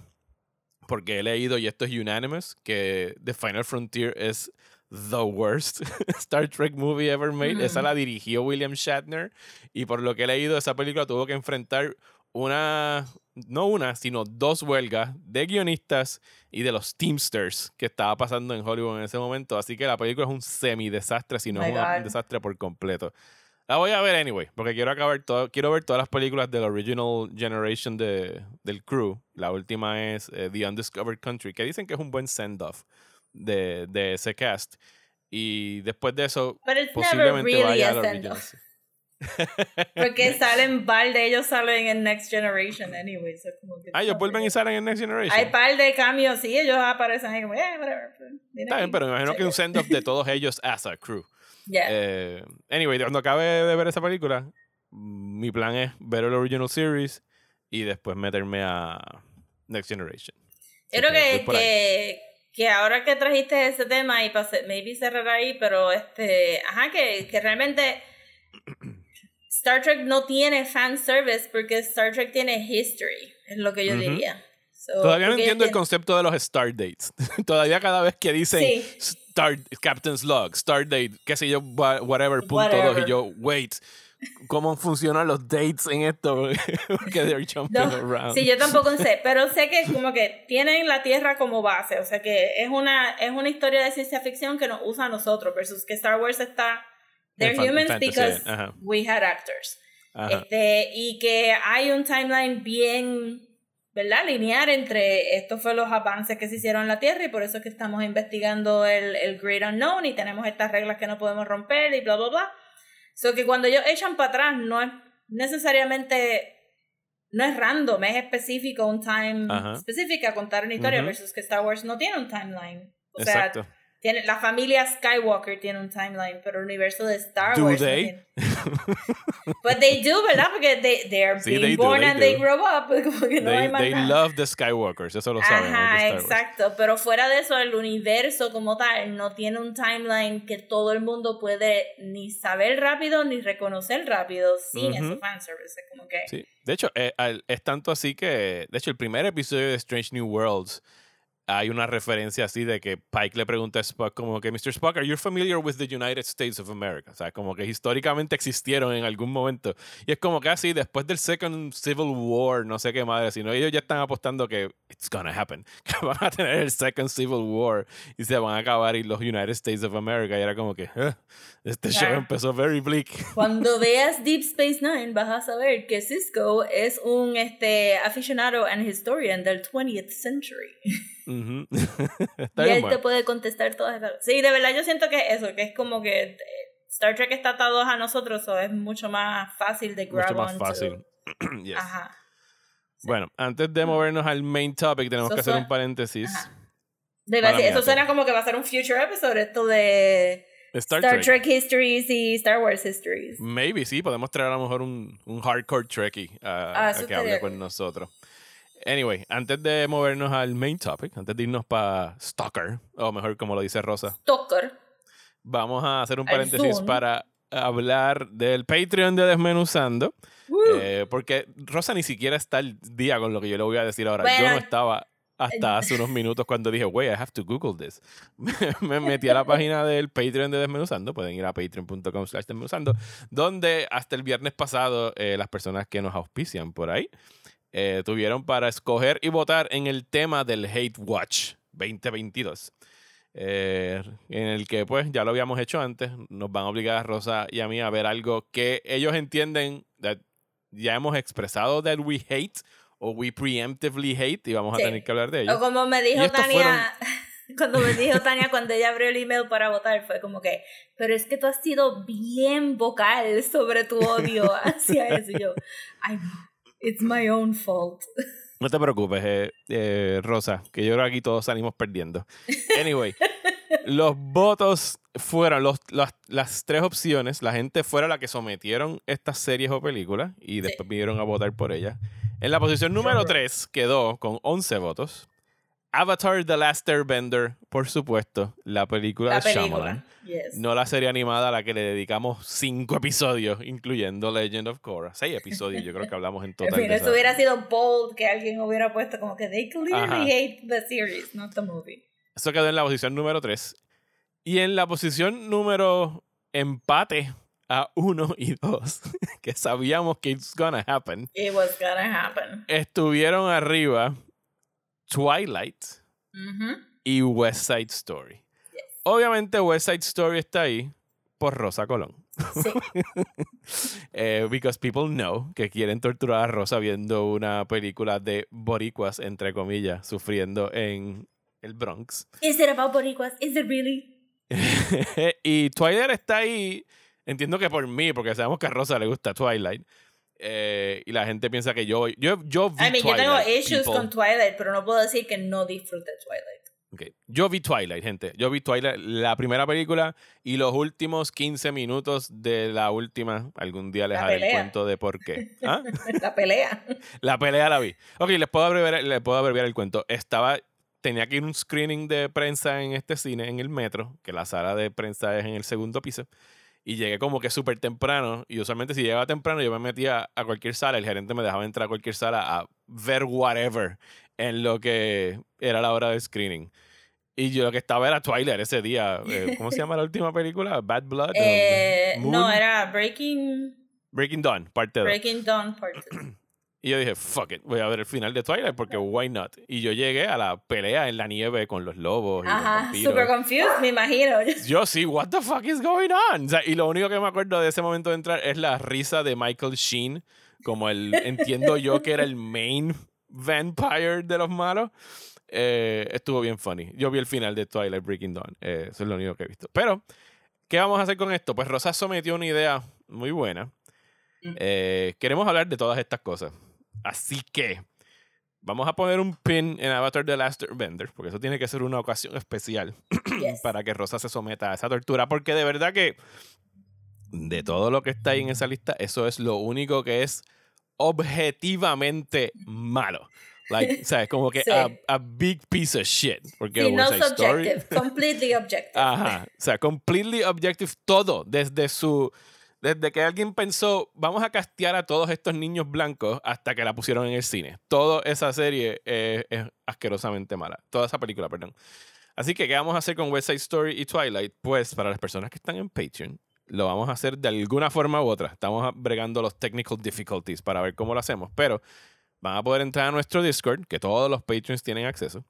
porque he leído, y esto es unanimous, que The Final Frontier es the worst (laughs) Star Trek movie ever made. Esa Ujú. la dirigió William Shatner. Y por lo que he leído, esa película tuvo que enfrentar una, no una, sino dos huelgas de guionistas y de los Teamsters que estaba pasando en Hollywood en ese momento. Así que la película es un semi-desastre, si no My es un God. desastre por completo. La voy a ver anyway, porque quiero acabar todo, quiero ver todas las películas del original generation de, del crew. La última es eh, The Undiscovered Country, que dicen que es un buen send-off de, de ese cast. Y después de eso, posiblemente really vaya a off. (laughs) Porque (laughs) salen par de ellos salen en Next Generation anyway. so como que Ah, ellos vuelven y salen en Next Generation. Hay par de cambios, sí, ellos aparecen ahí como, eh, whatever. pues, Está bien, pero me imagino que un (laughs) send-off de todos ellos as a crew. Yeah. Eh, anyway, cuando acabe de ver esa película, mi plan es ver el original series y después meterme a Next Generation. Yo creo que que, que, ahora que trajiste ese tema y pasé, maybe cerrar ahí, pero este, ajá, que, que realmente (clears throat) Star Trek no tiene fan service porque Star Trek tiene history, es lo que yo Ujú. diría. So, Todavía no entiendo el concepto de los Star Dates. (laughs) Todavía cada vez que dicen Sí. Star, Captain's Log, Star Date, qué sé yo, wha- whatever, punto Whatever. dos, y yo, wait, ¿cómo funcionan los dates en esto? (laughs) Porque they're jumping No, around. sí, yo tampoco sé, pero sé que como que tienen la Tierra como base, o sea que es una, es una historia de ciencia ficción que nos usa a nosotros, versus que Star Wars está, they're En humans because ajá. we had actors. Ajá. Este, y que hay un timeline bien, ¿verdad? Lineal entre estos fue los avances que se hicieron en la Tierra y por eso es que estamos investigando el, el Great Unknown y tenemos estas reglas que no podemos romper y bla, bla, bla. So que cuando ellos echan para atrás no es necesariamente, no es random, es específico, un time específico a contar una historia Ujú. versus que Star Wars no tiene un timeline. O sea, Exacto. Tiene, la familia Skywalker tiene un timeline, pero el universo de Star Do Wars they? But they do, ¿verdad? Porque they, they are Sí, being they do, born they and they do. grow up. (laughs) Como que no they hay más they nada. love the Skywalkers, eso lo de Ajá, Wars. exacto. Pero fuera de eso, el universo como tal no tiene un timeline que todo el mundo puede ni saber rápido ni reconocer rápido sin Ujú. ese fanservice. Como que. Sí. De hecho, eh, es tanto así que, de hecho, el primer episodio de Strange New Worlds hay una referencia así de que Pike le pregunta a Spock como que, Mr. Spock, are you familiar with the United States of America? O sea, como que históricamente existieron en algún momento. Y es como que así, después del Second Civil War, no sé qué madre, sino ellos ya están apostando que it's gonna happen, (laughs) que van a tener el Second Civil War y se van a acabar y los United States of America. Y era como que, "Ah, este show empezó very bleak. (laughs) Cuando veas Deep Space Nine vas a saber que Cisco es un este, aficionado and historian del 20th century. (laughs) (laughs) Está y bien él bueno. te puede contestar todas esas Sí, de verdad yo siento que eso, que es como que eh, Star Trek está atado a nosotros, o es mucho más fácil de grab Mucho más onto. fácil. (clears throat) Yes. Ajá. Bueno, antes de movernos al main topic, tenemos Eso que hacer un paréntesis. De verdad, eso suena como que va a ser un future episode, esto de Star, Star, Trek. Trek. Histories y Star Wars Histories. Maybe, sí, podemos traer a lo mejor un, un hardcore Trekkie a, Ah, a que hable con nosotros. Anyway, antes de movernos al main topic, antes de irnos para Stalker, o mejor como lo dice Rosa, Stalker. vamos a hacer un paréntesis para hablar del Patreon de. Desmenuzando. eh, porque Rosa ni siquiera está al día con lo que yo le voy a decir ahora. yo no estaba hasta (laughs) hace unos minutos cuando dije, wait, I have to Google this. (laughs) Me metí a la página del Patreon de Desmenuzando. Pueden ir a patreon.com slash desmenuzando. Donde hasta el viernes pasado eh, las personas que nos auspician por ahí eh, tuvieron para escoger y votar en el tema del Hate Watch 2022. eh, en el que pues ya lo habíamos hecho antes, nos van a obligar a Rosa y a mí a ver algo que ellos entienden, that ya hemos expresado that we hate o we preemptively hate y vamos Sí. a tener que hablar de O ello. como me dijo Tania, (laughs) cuando me dijo Tania cuando ella abrió el email para votar, fue como que, pero es que tú has sido bien vocal sobre tu odio (laughs) hacia eso. Y yo, know, it's my own fault. (laughs) No te preocupes, eh, eh, Rosa, que yo creo que aquí todos salimos perdiendo. Anyway, (laughs) los votos fueron los, las, las tres opciones. La gente fuera la que sometieron estas series o películas y después vinieron a votar por ellas. En la posición número Sure. 3 quedó con 11 votos. Avatar The Last Airbender, por supuesto, la película La de Shyamalan. película. Yes. No la serie animada a la que le dedicamos cinco episodios, incluyendo Legend of Korra. Seis episodios, yo creo que hablamos en (laughs) total. de eso hubiera sido bold que alguien hubiera puesto como que they clearly Ajá. hate the series, not the movie. Eso quedó en la posición número 3. Y en la posición número empate a 1 y 2, (laughs) que sabíamos que it's gonna happen, It was gonna happen. estuvieron arriba Twilight y West Side Story. Obviamente West Side Story está ahí por Rosa Colón. Sí. (laughs) Eh, because people know que quieren torturar a Rosa viendo una película de boricuas, entre comillas, sufriendo en el Bronx. Is it about boricuas? Is it really? (laughs) y Twilight está ahí, entiendo que por mí, porque sabemos que a Rosa le gusta Twilight. Eh, y la gente piensa que yo yo yo vi I mean, yo Twilight. tengo issues people. con Twilight, pero no puedo decir que no disfruté Twilight. Ok, Yo vi Twilight, gente. Yo vi Twilight, la primera película y los últimos 15 minutos de la última. Algún día les La haré el cuento de por qué. (laughs) ¿Ah? La pelea. (laughs) La pelea la vi. Ok, les puedo abreviar, les puedo abreviar el cuento. Estaba tenía que ir a un screening de prensa en este cine, en el metro, que la sala de prensa es en el segundo piso. Y llegué como que súper temprano. Y usualmente si llegaba temprano, yo me metía a cualquier sala. El gerente me dejaba entrar a cualquier sala a ver whatever en lo que era la hora de screening. Y yo lo que estaba era Twilight ese día. Eh, ¿Cómo se llama la última película? Bad Blood. (laughs) Eh, no, era Breaking, Breaking Dawn, parte 2. Breaking Dawn Part 2. (clears throat) Y yo dije, fuck it, voy a ver el final de Twilight porque why not. Y yo llegué a la pelea en la nieve con los lobos y los Ajá, vampiros. super confused, me imagino. (laughs) Yo sí, what the fuck is going on? O sea, y lo único que me acuerdo de ese momento de entrar es la risa de Michael Sheen, como el, (laughs) entiendo yo que era el main vampire de los malos. Eh, estuvo bien funny. Yo vi el final de Twilight Breaking Dawn. Eh, eso es lo único que he visto. Pero, ¿qué vamos a hacer con esto? Pues Rosa sometió una idea muy buena. Eh, queremos hablar de todas estas cosas. Así que vamos a poner un pin en Avatar The Last Airbender, porque eso tiene que ser una ocasión especial (clears throat) Yes. para que Rosa se someta a esa tortura, porque de verdad que de todo lo que está ahí en esa lista, eso es lo único que es objetivamente malo. Like, (laughs) ¿sabes? Como que Sí. a, a big piece of shit. Porque Sí, no Story- completely objective. (laughs) Ajá. O sea, completely objective todo. Desde su. Desde que alguien pensó, vamos a castear a todos estos niños blancos hasta que la pusieron en el cine. Toda esa serie eh, es asquerosamente mala. Toda esa película, perdón. Así que, ¿qué vamos a hacer con West Side Story y Twilight? Pues, para las personas que están en Patreon, lo vamos a hacer de alguna forma u otra. Estamos bregando los technical difficulties para ver cómo lo hacemos. Pero van a poder entrar a nuestro Discord, que todos los Patreons tienen acceso.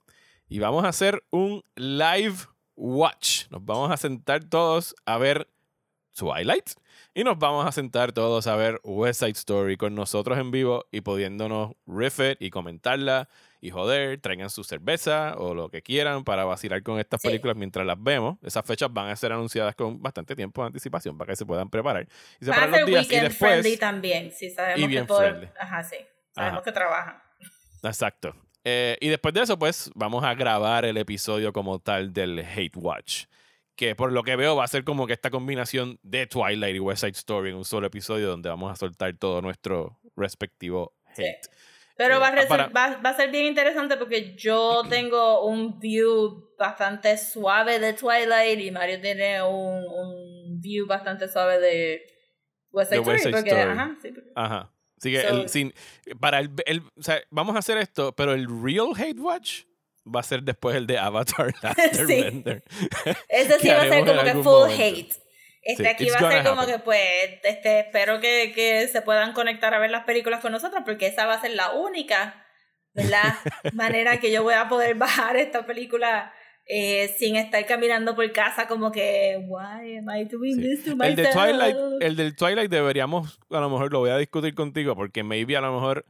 Y vamos a hacer un live watch. Nos vamos a sentar todos a ver Twilight. Y nos vamos a sentar todos a ver West Side Story con nosotros en vivo y pudiéndonos riff it y comentarla y joder, traigan su cerveza o lo que quieran para vacilar con estas Sí. películas mientras las vemos. Esas fechas van a ser anunciadas con bastante tiempo de anticipación para que se puedan preparar. Y separar los días y después... friendly también, sí, sabemos y bien que por... friendly. Ajá, sí, sabemos Ajá. que trabajan. Exacto. Eh, y después de eso, pues vamos a grabar el episodio como tal del Hate Watch. Que por lo que veo va a ser como que esta combinación de Twilight y West Side Story en un solo episodio donde vamos a soltar todo nuestro respectivo Sí. hate. Pero Eh, va, a resu- para- va, va a ser bien interesante porque yo (clears throat) tengo un view bastante suave de Twilight y Mario tiene un, un view bastante suave de West Side De West Story. Side porque, Story. ajá, sí, porque- Ajá. Así que So- el- sin, para el, el- o sea, vamos a hacer esto, pero el real Hate Watch va a ser después el de Avatar Last (laughs) (laughs) Sí. Ese sí va a ser como que full momento. hate. Este Sí, aquí va a ser como happen. que pues este espero que, que se puedan conectar a ver las películas con nosotros porque esa va a ser la única ¿verdad? (laughs) manera que yo voy a poder bajar esta película eh, sin estar caminando por casa como que why am I doing Sí. this to El myself? de Twilight, el del Twilight deberíamos, a lo mejor lo voy a discutir contigo, porque maybe a lo mejor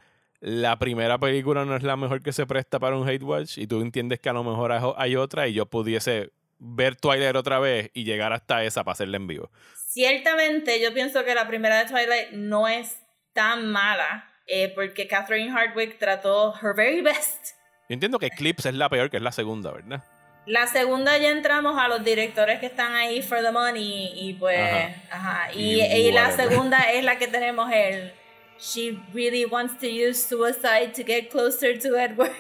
la primera película no es la mejor que se presta para un hate watch y tú entiendes que a lo mejor hay- otra y yo pudiese ver Twilight otra vez y llegar hasta esa para hacerla en vivo. Ciertamente, yo pienso que la primera de Twilight no es tan mala, eh, porque Catherine Hardwick trató her very best. Yo entiendo que Eclipse es la peor, que es la segunda, ¿verdad? La segunda ya entramos a los directores que están ahí for the money y pues, Ajá. ajá. Y Y, y la segunda es la que tenemos el She really wants to use suicide to get closer to Edward.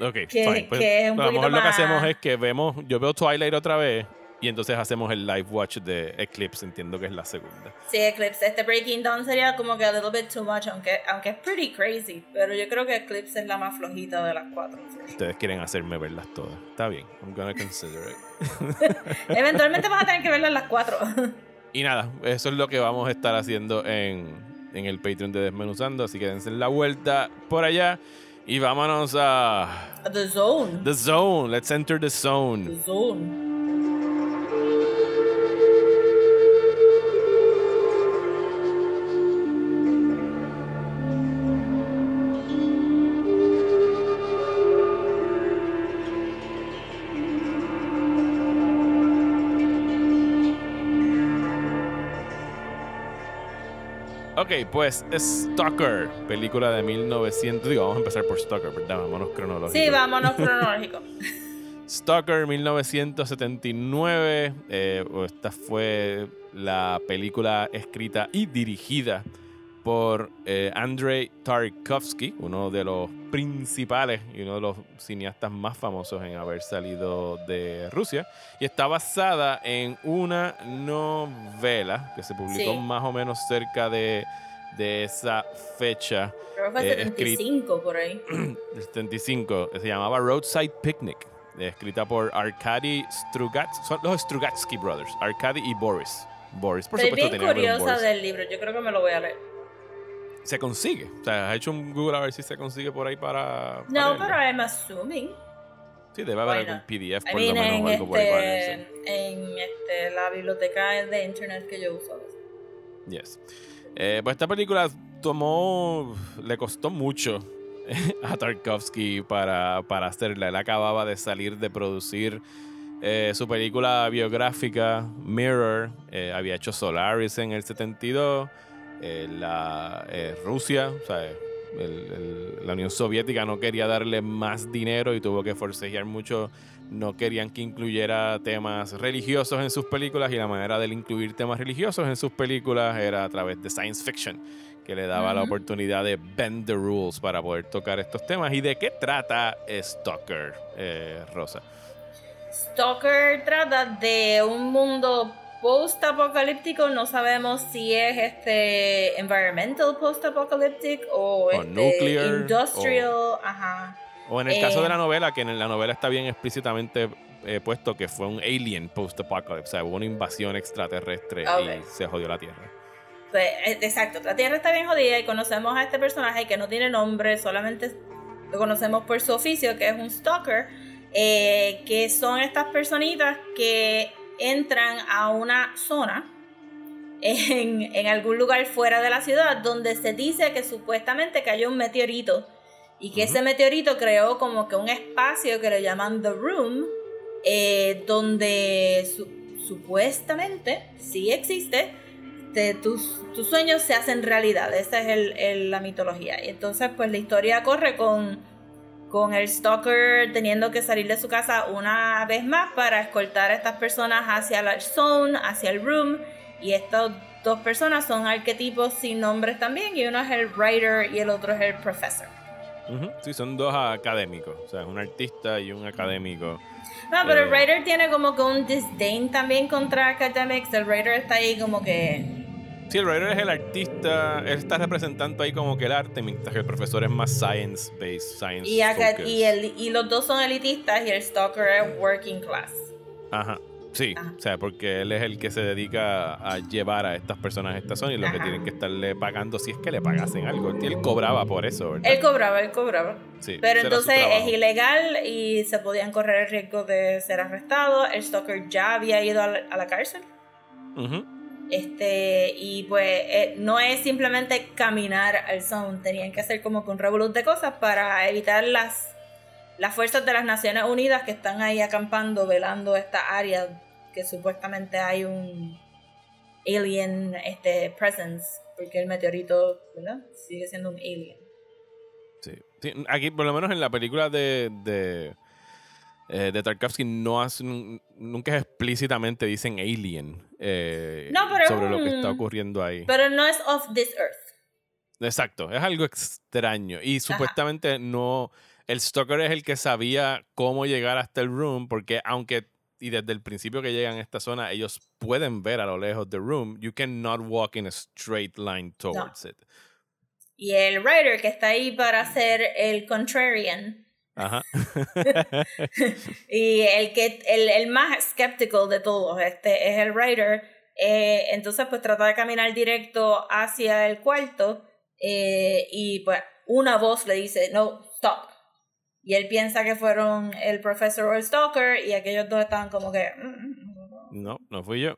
Ok, (laughs) Que- fine. Pues, que es un a lo mejor lo que hacemos es que vemos, yo veo Twilight otra vez y entonces hacemos el live watch de Eclipse, entiendo que es la segunda. Sí, Eclipse. Este Breaking Dawn sería como que a little bit too much, aunque, aunque es pretty crazy. Pero yo creo que Eclipse es la más flojita de las cuatro. Ustedes quieren hacerme verlas todas. Está bien, I'm gonna consider it. (laughs) Eventualmente vas a tener que verlas las cuatro. Y nada, eso es lo que vamos a estar haciendo en, en el Patreon de Desmenuzando. Así que dense la vuelta por allá y vámonos a The Zone. The Zone. Let's enter the The zone. Ok, pues Stalker, película de 1900. Digo, vamos a empezar por Stalker, ¿verdad? Vámonos cronológico. Sí, vámonos cronológico. (laughs) Stalker 1979. eh, esta fue la película escrita y dirigida por eh, Andrei Tarkovsky, uno de los principales y uno de los cineastas más famosos en haber salido de Rusia. Y está basada en una novela que se publicó Sí. más o menos cerca de, de esa fecha, Creo que fue Eh, 75 por ahí. (clears throat) del 75, que se llamaba Roadside Picnic, eh, escrita por Arkady Strugatsky, son los Strugatsky Brothers, Arkady y Boris. Boris, por Estoy supuesto, bien curiosa del libro. Yo creo que me lo voy a leer. Se consigue. O sea, has hecho un Google a ver si se consigue por ahí para. No, pero I'm assuming. Sí, debe haber Bueno, algún PDF I por mean, lo menos en, o algo por ahí para este, leerse. en este, la biblioteca de internet que yo uso. Yes. Eh, pues esta película tomó. Le costó mucho (laughs) a Tarkovsky para, para hacerla. Él acababa de salir de producir eh, su película biográfica Mirror. Eh, había hecho Solaris en el 72. Eh, la eh, Rusia, o sea, el- el- la Unión Soviética no quería darle más dinero y tuvo que forcejear mucho. No querían que incluyera temas religiosos en sus películas y la manera de incluir temas religiosos en sus películas era a través de science fiction, que le daba la oportunidad de bend the rules para poder tocar estos temas. ¿Y de qué trata Stalker, eh, Rosa? Stalker trata de un mundo post-apocalíptico. No sabemos si es este environmental post-apocalyptic o, O este nuclear, industrial. Ajá. O en el caso Eh, de la novela, que en la novela está bien explícitamente eh, puesto que fue un alien post-apocalypse, o sea, hubo una invasión extraterrestre y se jodió la Tierra. Pues, eh, exacto, la Tierra está bien jodida y conocemos a este personaje que no tiene nombre, solamente lo conocemos por su oficio, que es un stalker, eh, que son estas personitas que entran a una zona en, en algún lugar fuera de la ciudad donde se dice que supuestamente cayó un meteorito y que ese meteorito creó como que un espacio que le llaman The Room, eh, donde su- supuestamente sí existe, te- tus, tus sueños se hacen realidad. Esa es el- el- la mitología. Y entonces, pues la historia corre con, con el stalker teniendo que salir de su casa una vez más para escoltar a estas personas hacia la zone, hacia el room. Y estas dos personas son arquetipos sin nombres también. Y uno es el writer y el otro es el professor. Sí, son dos académicos, o sea, un artista y un académico. No, pero el Eh. writer tiene como que un disdain también contra academics. El writer está ahí como que. Sí, el writer es el artista, él está representando ahí como que el arte, mientras que el profesor es más science-based, science Y, acá- y, el, y los dos son elitistas y el stalker es working class. Ajá, sí, Ajá. o sea, porque él es el que se dedica a llevar a estas personas a esta zona y lo que tienen que estarle pagando si es que le pagasen algo. Él cobraba por eso, ¿verdad? Él cobraba, él cobraba. Sí, Pero entonces es ilegal y se podían correr el riesgo de ser arrestados. El stalker ya había ido a la, a la cárcel. Ujú. Este, y pues eh, no es simplemente caminar al zone, tenían que hacer como que un revolut de cosas para evitar las, las fuerzas de las Naciones Unidas que están ahí acampando, velando esta área que supuestamente hay un alien este, presence, porque el meteorito ¿verdad? sigue siendo un alien. Sí. Sí, Aquí, por lo menos en la película de, de, eh, de Tarkovsky, no hacen, nunca explícitamente dicen alien eh, No, pero es sobre lo que está ocurriendo ahí. Pero no es of this earth. Exacto, es algo extraño. Y supuestamente no. El Stalker es el que sabía cómo llegar hasta el room, porque aunque. Y desde el principio que llegan a esta zona, ellos pueden ver a lo lejos the room. You cannot walk in a straight line towards it. Y el writer que está ahí para ser el contrarian. Ajá. (laughs) Y el que el, el más skeptical de todos este es el writer. Eh, entonces, pues trata de caminar directo hacia el cuarto. eh, y pues una voz le dice, no, stop. Y él piensa que fueron el profesor o el stalker. Y aquellos dos estaban como que. "Mm". no, no fui yo.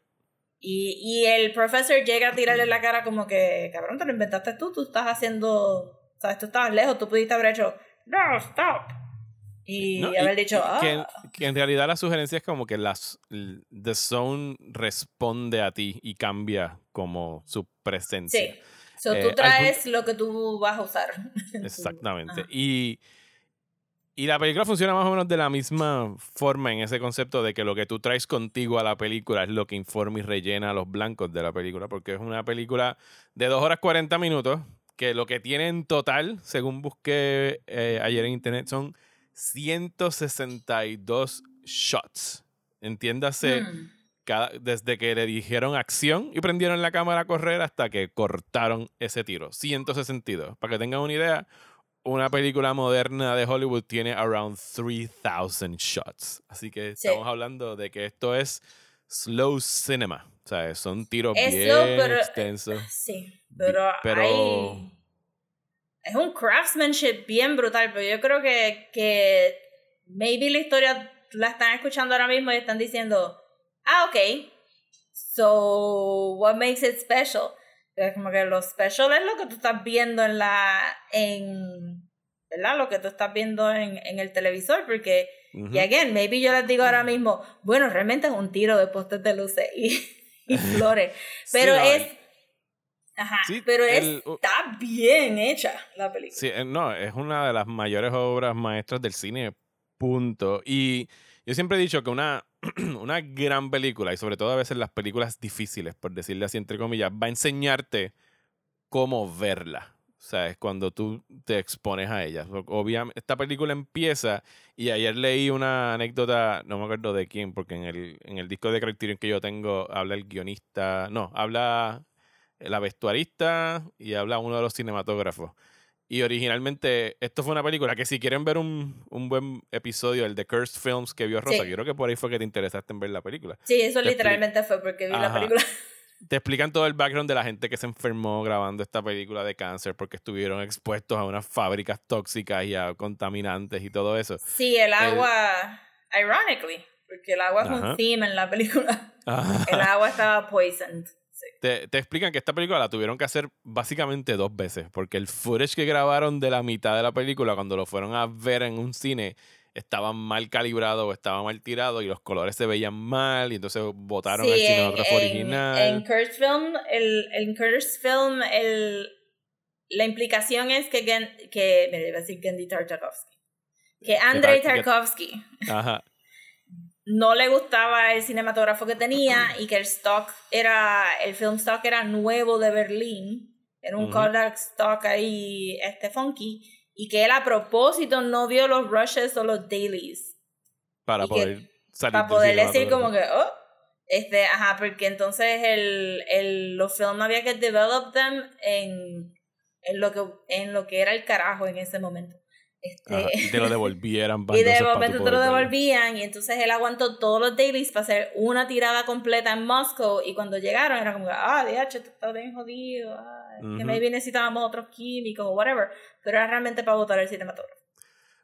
Y, y el profesor llega a tirarle la cara como que, cabrón, te lo inventaste tú, tú estás haciendo, sabes, tú estabas lejos, tú pudiste haber hecho, no, stop. Y No, haber dicho, ah, que, que en realidad la sugerencia es como que las, The Zone responde a ti y cambia como su presencia. sí. So, Eh, tú traes lo que tú vas a usar. (laughs) Exactamente. Y, Y la película funciona más o menos de la misma forma en ese concepto de que lo que tú traes contigo a la película es lo que informa y rellena a los blancos de la película, porque es una película de 2 horas 40 minutos, que lo que tiene en total, según busqué eh, ayer en internet, son 162 shots. Entiéndase, Mm. cada- desde que le dijeron acción y prendieron la cámara a correr hasta que cortaron ese tiro. 162. Para que tengan una idea, una película moderna de Hollywood tiene around 3000 shots. Así que Sí. estamos hablando de que esto es slow cinema. O sea, son tiros Es bien slow, pero- extensos. Sí, pero, pero- hay- es un craftsmanship bien brutal, pero yo creo que, que maybe la historia la están escuchando ahora mismo y están diciendo, ah, ok, so what makes it special? Es como que lo special es lo que tú estás viendo en la, en, ¿verdad? Lo que tú estás viendo en, en el televisor, porque, Ujú. y again, maybe yo les digo ahora mismo, bueno, realmente es un tiro de postes de luces y, y (laughs) flores, Sí, pero no, es... Ajá, Sí, pero es- el- está bien hecha la película. Sí, eh, no, es una de las mayores obras maestras del cine, punto. Y yo siempre he dicho que una, (clears throat) una gran película, y sobre todo a veces las películas difíciles, por decirle así entre comillas, va a enseñarte cómo verla. O sea, es cuando tú te expones a ella. Obviamente, esta película empieza, y ayer leí una anécdota, no me acuerdo de quién, porque en el, en el disco de Criterion que yo tengo habla el guionista, no, habla la vestuarista y habla uno de los cinematógrafos. Y originalmente, esto fue una película que si quieren ver un, un buen episodio, el de Cursed Films que vio Rosa, Sí. yo creo que por ahí fue que te interesaste en ver la película. Sí, eso Te literalmente fue porque vi la Ajá. película. Te explican todo el background de la gente que se enfermó grabando esta película de cáncer porque estuvieron expuestos a unas fábricas tóxicas y a contaminantes y todo eso. Sí, el agua, ironically, porque el agua es Ajá. un theme en la película. Ajá. (laughs) El agua estaba poisoned. Sí. te, te explican que esta película la tuvieron que hacer básicamente dos veces, porque el footage que grabaron de la mitad de la película, cuando lo fueron a ver en un cine, estaba mal calibrado o estaba mal tirado y los colores se veían mal y entonces botaron el Sí, cinematógrafo original. en Cursed Film, el, en Cursed Film, el, la implicación es que, Gen, que me a decir Tartakovsky, que Andrei que- Tarkovsky Ajá. No le gustaba el cinematógrafo que tenía y que el stock era, el film stock era nuevo de Berlín, era un Ujú. Kodak stock ahí, este funky, y que él a propósito no vio los rushes o los dailies, Para Y que- poder salir para poder decir como que, oh, este, ajá, porque entonces el, el, los films había que develop them en, en, lo que, en lo que era el carajo en ese momento. Este, Ajá, y te lo devolvieran. (laughs) y de momento te lo devolvían y entonces él aguantó todos los dailies para hacer una tirada completa en Moscow y cuando llegaron era como, ah, DH, esto está bien jodido, ah, es que maybe necesitábamos otros químicos o whatever, pero era realmente para botar el cinematógrafo.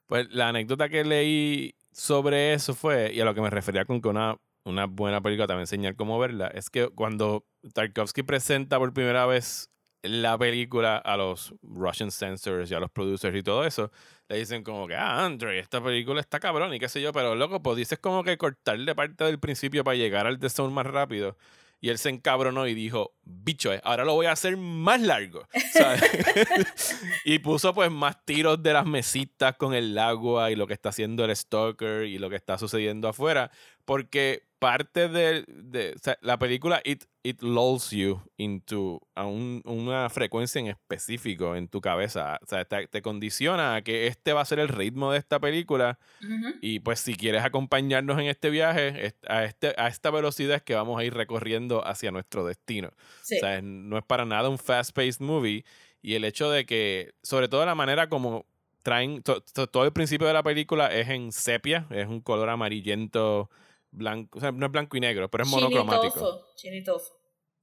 Pues la anécdota que leí sobre eso fue, y a lo que me refería con que una, una buena película también enseñar cómo verla, es que cuando Tarkovsky presenta por primera vez la película a los Russian censors y a los producers y todo eso, le dicen como que, ah, Andre, esta película está cabrón y qué sé yo, pero loco, pues dices como que cortarle parte del principio para llegar al The Zone más rápido. Y él se encabronó y dijo, bicho, eh, ahora lo voy a hacer más largo. ¿sabes? (laughs) y puso pues más tiros de las mesitas con el agua y lo que está haciendo el stalker y lo que está sucediendo afuera. Porque parte de, de- o sea, la película it, it lulls you into a un- una frecuencia en específico en tu cabeza. O sea, te, te condiciona a que este va a ser el ritmo de esta película y pues si quieres acompañarnos en este viaje, a, este, a esta velocidad es que vamos a ir recorriendo hacia nuestro destino. Sí. O sea, no es para nada un fast-paced movie. Y el hecho de que, sobre todo la manera como traen, to- to- todo el principio de la película es en sepia, es un color amarillento, blanco, o sea, no es blanco y negro, pero es monocromático. Chinitoso, chinitoso.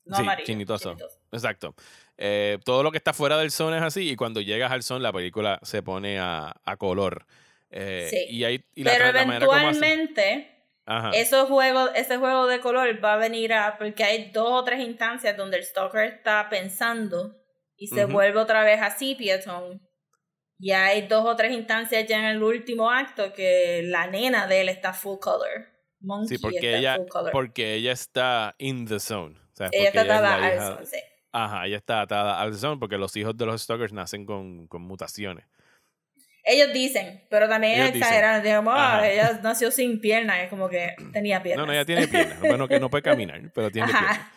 No Sí, amarillo. chinitoso. Exacto. Eh, todo lo que está fuera del son es así y cuando llegas al son la película se pone a, a color. Eh, Sí. Y, la, Pero eventualmente, Ajá. esos juegos, ese juego de color va a venir a. Porque hay dos o tres instancias donde el stalker está pensando y se vuelve otra vez a sepia tone. Y hay dos o tres instancias ya en el último acto que la nena de él está full color. Monkey Sí, porque ella, porque ella está in the zone. O sea, ella está ella es atada a hija- eso, sí. Ajá, ella está atada al zone porque los hijos de los stalkers nacen con, con mutaciones. Ellos dicen, pero también Ellos es dicen. Ajá. ella nació sin piernas, es como que tenía piernas. No, no, ella tiene piernas. Bueno, que no puede caminar, pero tiene (laughs) Ajá. piernas.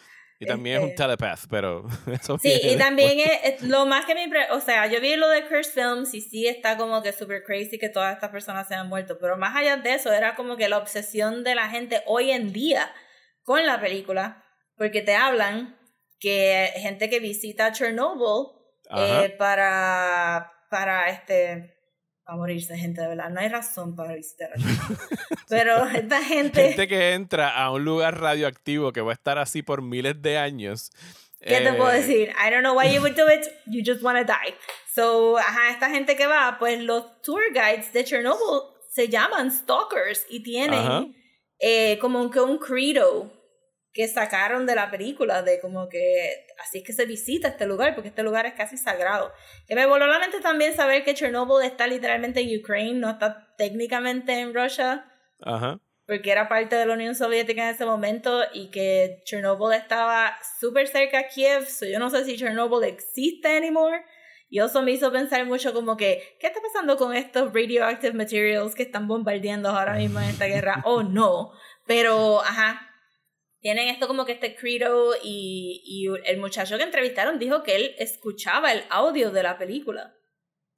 Y también es un Este- telepath, pero (laughs) eso Sí, y también es, es lo más que me... O sea, yo vi lo de Curse Films y sí está como que super crazy que todas estas personas se han muerto, pero más allá de eso, era como que la obsesión de la gente hoy en día con la película, porque te hablan que gente que visita Chernobyl eh, para, para este... a morirse gente de verdad. No hay razón para visitar a (laughs) Chernobyl. Pero esta gente... Gente que entra a un lugar radioactivo que va a estar así por miles de años. ¿Qué te puedo eh, decir? I don't know why you would do it. You just want to die. So, ajá, esta gente que va, pues los tour guides de Chernobyl se llaman stalkers y tienen eh, como que un credo que sacaron de la película, de como que así es que se visita este lugar, porque este lugar es casi sagrado. Que me voló la mente también saber que Chernobyl está literalmente en Ukraine, no está técnicamente en Rusia Ajá. porque era parte de la Unión Soviética en ese momento y que Chernobyl estaba súper cerca a Kiev, so yo no sé si Chernobyl existe anymore. Y eso me hizo pensar mucho como que, ¿qué está pasando con estos radioactive materials que están bombardeando ahora mismo en esta guerra? (laughs) O no. Pero, ajá, tienen esto como que este credo y, y el muchacho que entrevistaron dijo que él escuchaba el audio de la película.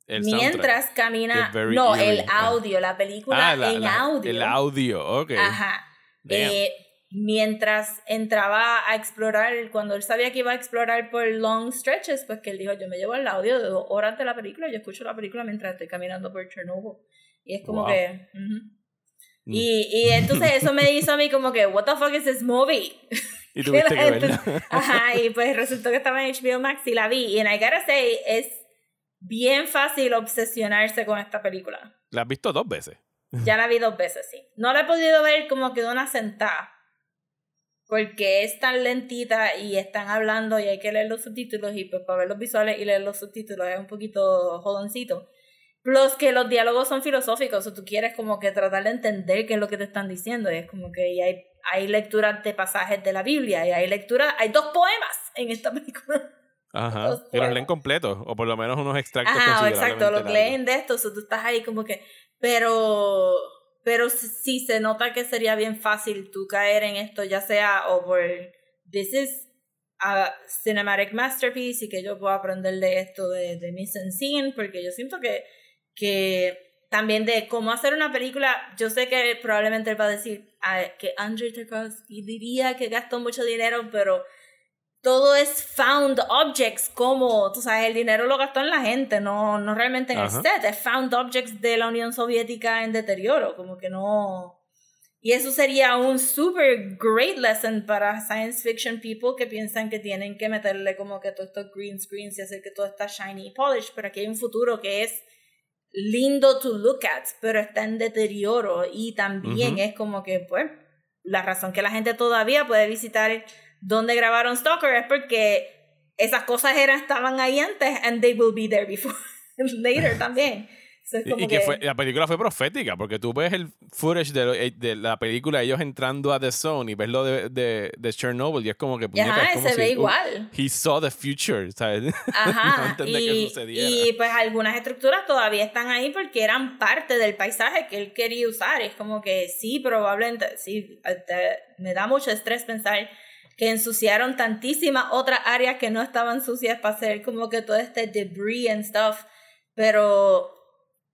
El mientras camina... No, eerie. el audio, la película Ah, la- en la- audio. El audio, ok. Ajá. Eh, mientras entraba a explorar, cuando él sabía que iba a explorar por long stretches, pues que él dijo, yo me llevo el audio de dos horas de la película, yo escucho la película mientras estoy caminando por Chernobyl. Y es como Wow. que... y, y entonces eso me hizo a mí como que, what the fuck is this movie? (laughs) Y tuviste que verla. (laughs) Ajá, y pues resultó que estaba en HBO Max y la vi. Y en I gotta say, es bien fácil obsesionarse con esta película. La has visto dos veces. Ya la vi dos veces, sí. No la he podido ver como que de una sentada. Porque es tan lentita y están hablando y hay que leer los subtítulos y pues para ver los visuales y leer los subtítulos es un poquito jodoncito. Plus que los diálogos son filosóficos, o tú quieres como que tratar de entender qué es lo que te están diciendo. Y es como que y hay, hay lecturas de pasajes de la Biblia y hay lecturas, hay dos poemas en esta película. Ajá. Los Y los leen completos, o por lo menos unos extractos Ajá, exacto, lo considerablemente leen de esto, o tú estás ahí como que, pero, pero sí- sí se nota que sería bien fácil tú caer en esto, ya sea o por, this is a cinematic masterpiece y que yo puedo aprender de esto de, de mise en scene, porque yo siento que, que también de cómo hacer una película, yo sé que probablemente él va a decir ah, que Andrei Tarkovsky diría que gastó mucho dinero, pero todo es found objects, como, tú sabes, el dinero lo gastó en la gente, no, no realmente en Ajá. el set, es found objects de la Unión Soviética en deterioro, como que no... Y eso sería un super great lesson para science fiction people que piensan que tienen que meterle como que todos estos green screens y hacer que todo está shiny y polished, pero aquí hay un futuro que es lindo to look at, pero está en deterioro y también es como que, pues, la razón que la gente todavía puede visitar donde grabaron Stalker es porque esas cosas eran, estaban ahí antes and they will be there before (laughs) later (laughs) también. Es Y, como y que fue, la película fue profética, porque tú ves el footage de, lo- eh, de la película, ellos entrando a The Zone y ves lo de, de, de Chernobyl, y es como que puñeta, ajá, es como se si, ve uh, igual. he saw the future, ¿sabes? (laughs) Ajá, No que y, y pues algunas estructuras todavía están ahí porque eran parte del paisaje que él quería usar. Es como que sí, probablemente, sí, te- me da mucho estrés pensar que ensuciaron tantísimas otras áreas que no estaban sucias para hacer como que todo este debris and stuff. Pero,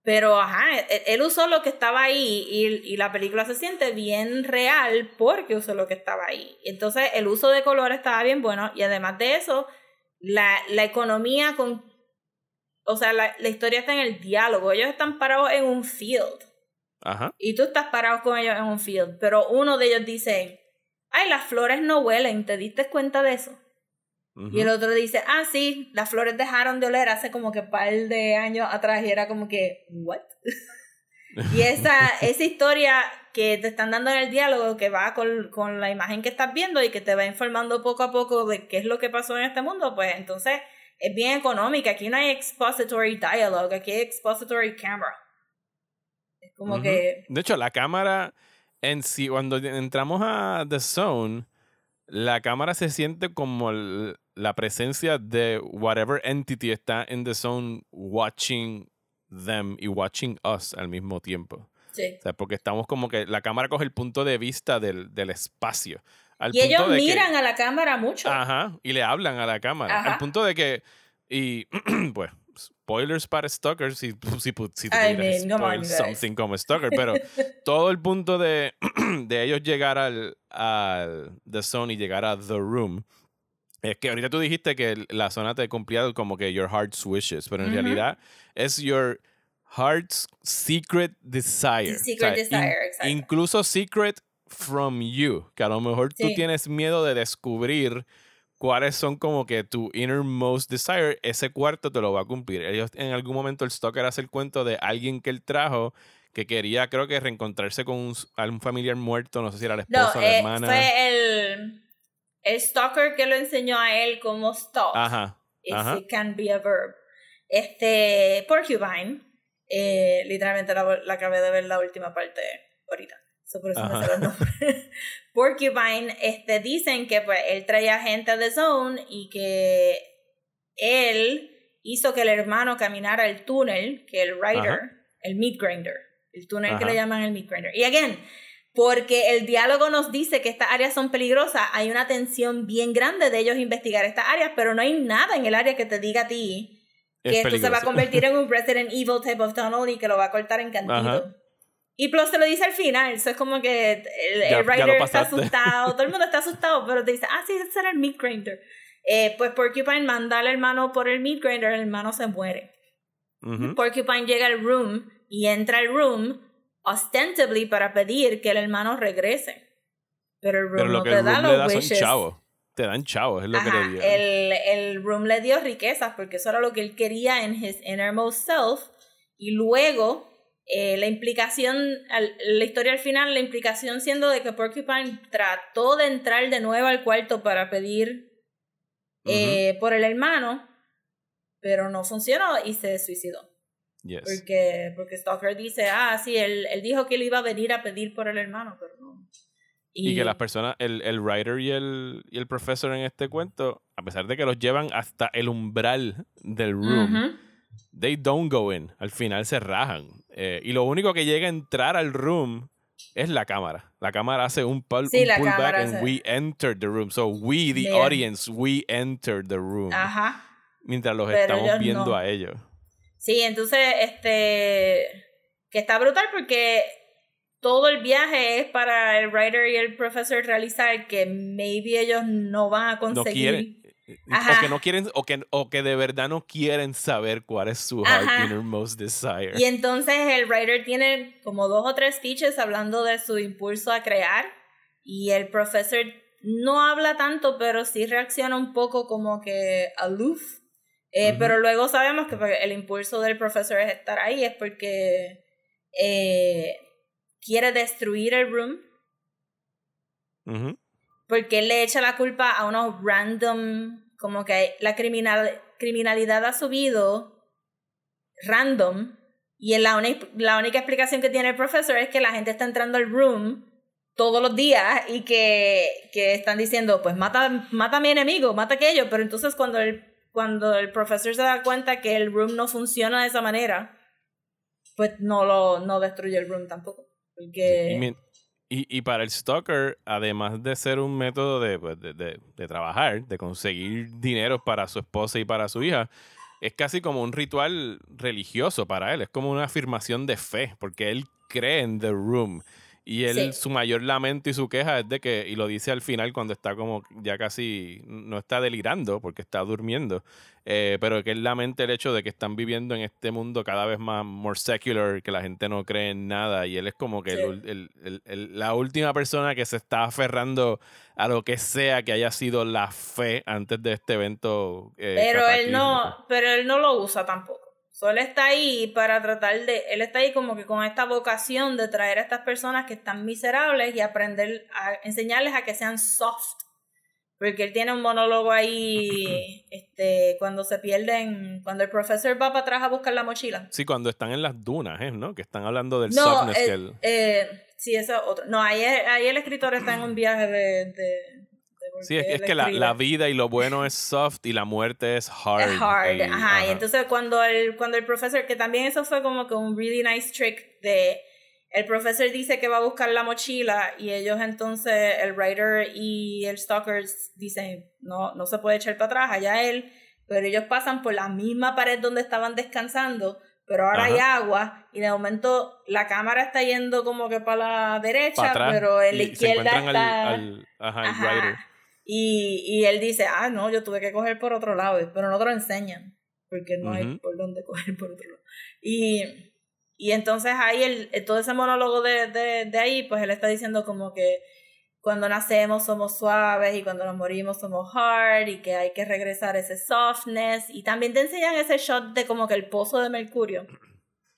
pero ajá, él, él usó lo que estaba ahí y, y la película se siente bien real porque usó lo que estaba ahí. Entonces el uso de color estaba bien bueno y además de eso, la, la economía con... O sea, la, la historia está en el diálogo. Ellos están parados en un field Ajá. y tú estás parado con ellos en un field, pero uno de ellos dice, ay, las flores no huelen, ¿te diste cuenta de eso? Y el otro dice, ah, sí, las flores dejaron de oler hace como que un par de años atrás y era como que, ¿what? (laughs) y esa, esa historia que te están dando en el diálogo, que va con, con la imagen que estás viendo y que te va informando poco a poco de qué es lo que pasó en este mundo, pues entonces es bien económica. Aquí no hay expository dialogue, aquí hay expository camera. Es como que... De hecho, la cámara en sí, cuando entramos a The Zone, la cámara se siente como el- la presencia de whatever entity está en The Zone watching them y watching us al mismo tiempo. Sí. O sea, porque estamos como que la cámara coge el punto de vista del, del espacio. Al Y ellos que- miran a la cámara mucho. Ajá, y le hablan a la cámara. Ajá. Al punto de que, y (clears throat) pues, spoilers para Stalker, si, si, si I mean, on, guys. something como Stalker, pero (laughs) todo el punto de, (clears throat) de ellos llegar al, al The Zone y llegar a The Room, es que ahorita tú dijiste que la zona te cumplía como que your heart's wishes, pero en realidad es your heart's secret desire. Secret in- desire, exacto. Incluso secret from you, que a lo mejor tú tienes miedo de descubrir cuáles son como que tu innermost desire, ese cuarto te lo va a cumplir. Ellos en algún momento el stalker hace el cuento de alguien que él trajo que quería creo que reencontrarse con un, algún familiar muerto, no sé si era la No, esposa, la eh, hermana. fue el, el stalker que lo enseñó a él como stalk. Ajá. if ajá. it can be a verb. Este, Porcupine, eh, literalmente la, la acabé de ver la última parte ahorita. So, por eso me los. (laughs) Porcupine, este, dicen que pues él traía gente The Zone y que él hizo que el hermano caminara el túnel, que el rider, Ajá. el meat grinder, el túnel que Ajá. le llaman el meat grinder. Y again, porque el diálogo nos dice que estas áreas son peligrosas, hay una tensión bien grande de ellos investigar estas áreas, pero no hay nada en el área que te diga a ti Es que esto se va a convertir en un (laughs) Resident Evil type of tunnel y que lo va a cortar en Ajá. Y Plus te lo dice al final, eso es como que el, Ya- el writer está asustado, todo el mundo está asustado, pero te dice, ah, sí, ese será el meat grinder. Eh, pues Porcupine manda al hermano por el meat grinder, el hermano se muere. Ujú. Porcupine llega al room y entra al room ostensibly para pedir que el hermano regrese. Pero el room Pero lo no que te el da room le da son chavos. Te dan chavos, es lo que le dio. el, el room le dio riquezas porque eso era lo que él quería en his innermost self. Y luego, eh, la implicación, al- la historia al final, la implicación siendo de que Porcupine trató de entrar de nuevo al cuarto para pedir eh, por el hermano, pero no funcionó y se suicidó. Yes. Porque, porque Stalker dice, ah, sí, él, él dijo que él iba a venir a pedir por el hermano, pero no. Y, que las personas, el, el writer y el, y el profesor en este cuento, a pesar de que los llevan hasta el umbral del room, Ujú. they don't go in. Al final se rajan. Eh, y lo único que llega a entrar al room es la cámara. La cámara hace un, pull, Sí, un pullback and hace- we enter the room. So we, the Bien. audience, we enter the room. Ajá. Mientras los Pero estamos viendo no. a ellos. Sí, entonces, este, que está brutal porque todo el viaje es para el writer y el profesor realizar que maybe ellos no van a No conseguir. quieren. O Ajá. que no quieren, o que, o que de verdad no quieren saber cuál es su heart Ajá. innermost desire. Y entonces el writer tiene como dos o tres speeches hablando de su impulso a crear y el profesor no habla tanto, pero sí reacciona un poco como que aloof. Eh. Pero luego sabemos que el impulso del profesor es estar ahí, es porque eh, quiere destruir el room, porque él le echa la culpa a unos random, como que la criminal, criminalidad ha subido random, y la, la única explicación que tiene el profesor es que la gente está entrando al room todos los días y que, que están diciendo, pues mata, mata a mi enemigo, mata a aquello, pero entonces cuando el, cuando el profesor se da cuenta que el room no funciona de esa manera, pues no lo no destruye el room tampoco. Porque... Mi- y- y para el stalker, además de ser un método de, pues, de, de- de trabajar, de conseguir dinero para su esposa y para su hija, es casi como un ritual religioso para él. Es como una afirmación de fe, porque él cree en The Room. Y él, Sí. su mayor lamento y su queja es de que, y lo dice al final cuando está como ya casi, no está delirando porque está durmiendo, eh, pero que él lamenta el hecho de que están viviendo en este mundo cada vez más more secular, que la gente no cree en nada, y él es como que el Sí. el- el- el- la última persona que se está aferrando a lo que sea que haya sido la fe antes de este evento. eh, pero él no pero él no lo usa tampoco So, él está ahí para tratar de él está ahí como que con esta vocación de traer a estas personas que están miserables y aprender a enseñarles a que sean soft porque él tiene un monólogo ahí (clears throat) este cuando se pierden cuando el profesor va para atrás a buscar la mochila Sí, cuando están en las dunas, ¿eh? ¿no? Que están hablando del no softness eh, que él... eh, sí eso es otro no ahí, ahí el escritor está en un viaje de, de, Sí, es, es que la, la vida y lo bueno es soft y la muerte es hard. Es hard, ajá. Y entonces cuando el, cuando el profesor, que también eso fue como que un really nice trick de el profesor dice que va a buscar la mochila y ellos entonces, el writer y el stalker dicen, no, no se puede echar para atrás, allá él, pero ellos pasan por la misma pared donde estaban descansando, pero ahora hay agua y de momento la cámara está yendo como que para la derecha, atrás pero en la se izquierda al, está... al- ajá, el Ajá. Y, y él dice, ah, no, yo tuve que coger por otro lado, pero no te lo enseñan, porque no hay Ujú. por dónde (laughs) coger por otro lado. Y, y entonces ahí, el, el- todo ese monólogo de, de, de ahí, pues él está diciendo como que cuando nacemos somos suaves y cuando nos morimos somos hard y que hay que regresar ese softness. Y también te enseñan ese shot de como que el pozo de Mercurio.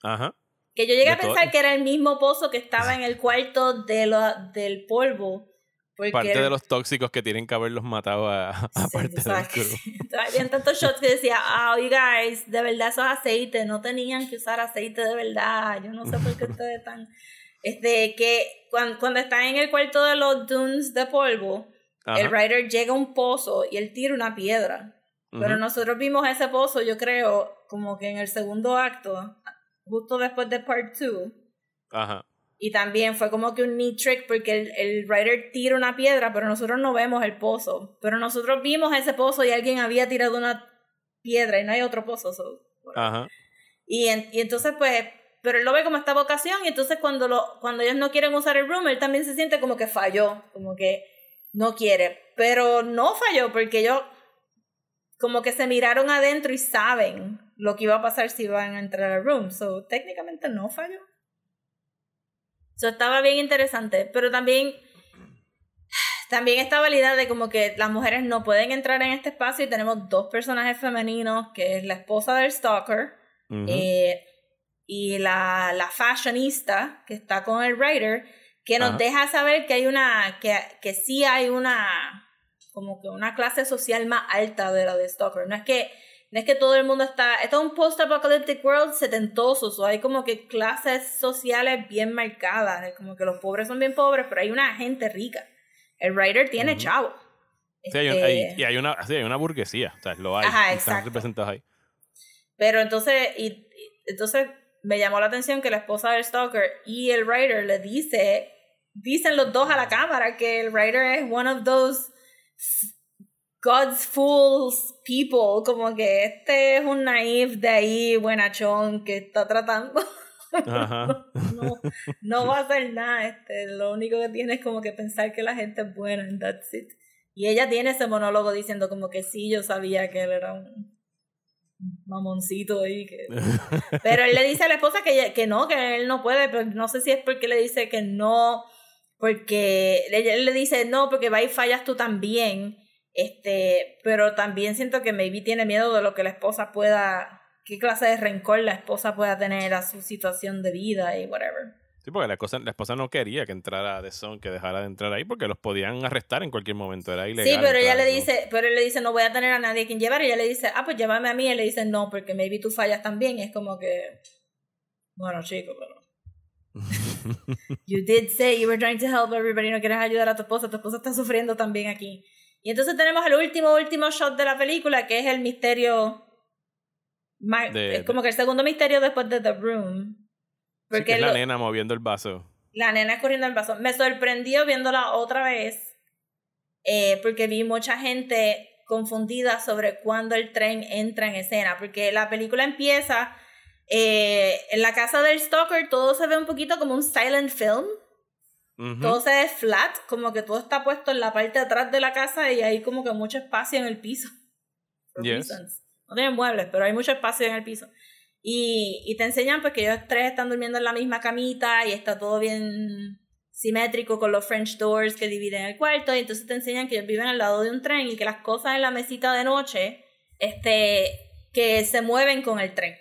Ajá. Que yo llegué a De todo- pensar que era el mismo pozo que estaba en el cuarto de lo, del polvo. Porque Parte de los tóxicos que tienen que haberlos matado a, a parte del crew. Habían tantos shots que decía, oh, you guys, de verdad eso es aceite, no tenían que usar aceite de verdad, yo no sé por qué ustedes están... Este, que cuando, cuando están en el cuarto de los dunes de polvo, el writer llega a un pozo y él tira una piedra. Pero nosotros vimos ese pozo, yo creo, como que en el segundo acto, justo después de part 2. Ajá. Y también fue como que un neat trick porque el, el writer tira una piedra, pero nosotros no vemos el pozo. Pero nosotros vimos ese pozo y alguien había tirado una piedra y no hay otro pozo. so, whatever. Ajá. y, en- y entonces, pues, pero él lo ve como esta vocación y entonces cuando, lo, cuando ellos no quieren usar el room, él también se siente como que falló, como que no quiere. Pero no falló porque ellos como que se miraron adentro y saben lo que iba a pasar si iban a entrar al room. So, técnicamente no falló. Eso estaba bien interesante, pero también también estaba la idea de como que las mujeres no pueden entrar en este espacio y tenemos dos personajes femeninos, que es la esposa del stalker eh, y la, la fashionista que está con el writer, que nos deja saber que hay una, que, que sí hay una, como que una clase social más alta de la de Stalker. No es que, no es que todo el mundo está, esto es un post-apocalyptic world setentoso, o hay como que clases sociales bien marcadas, es como que los pobres son bien pobres, pero hay una gente rica. El writer tiene Ujú. chavo. Sí, hay un- Este, hay- y hay una, sí, hay una burguesía, o sea, lo hay. Ajá, Están representados ahí. Pero entonces, y, y- entonces me llamó la atención que la esposa del stalker y el writer le dice, dicen los dos a la cámara que el writer es one of those God's fools people, como que este es un naive de ahí, buenachón, que está tratando, Ajá. (laughs) no, no va a hacer nada, este, lo único que tiene es como que pensar que la gente es buena, and that's it. Y ella tiene ese monólogo diciendo como que sí, yo sabía que él era un mamoncito ahí que (laughs) pero él le dice a la esposa que, que no, que él no puede, pero no sé si es porque le dice que no, porque él le dice no, porque va y fallas tú también, este, pero también siento que maybe tiene miedo de lo que la esposa pueda, qué clase de rencor la esposa pueda tener a su situación de vida y whatever. Sí, porque la, cosa, la esposa no quería que entrara de Son, que dejara de entrar ahí, porque los podían arrestar en cualquier momento. Era ilegal. Sí, pero ella le ¿no? dice, pero él le dice, no voy a tener a nadie quien llevar, y ella le dice, ah, pues llévame a mí, y él le dice, no, porque maybe tú fallas también, y es como que, bueno, chico, pero... (laughs) You did say you were trying to help everybody, no quieres ayudar a tu esposa, tu esposa está sufriendo también aquí. Y entonces tenemos el último, último shot de la película, que es el misterio, ma- De- es como que el segundo misterio después de The Room. Sí, que Porque es la lo- nena moviendo el vaso. la nena escurriendo el vaso. Me sorprendió viéndola otra vez, eh, porque vi mucha gente confundida sobre cuándo el tren entra en escena, porque la película empieza eh, en la casa del stalker, todo se ve un poquito como un silent film, Todo se ve flat, como que todo está puesto en la parte de atrás de la casa y hay como que mucho espacio en el piso. Yes. No tienen muebles, pero hay mucho espacio en el piso. Y, y te enseñan pues que ellos tres están durmiendo en la misma camita y está todo bien simétrico con los French doors que dividen el cuarto y entonces te enseñan que ellos viven al lado de un tren y que las cosas en la mesita de noche este que se mueven con el tren.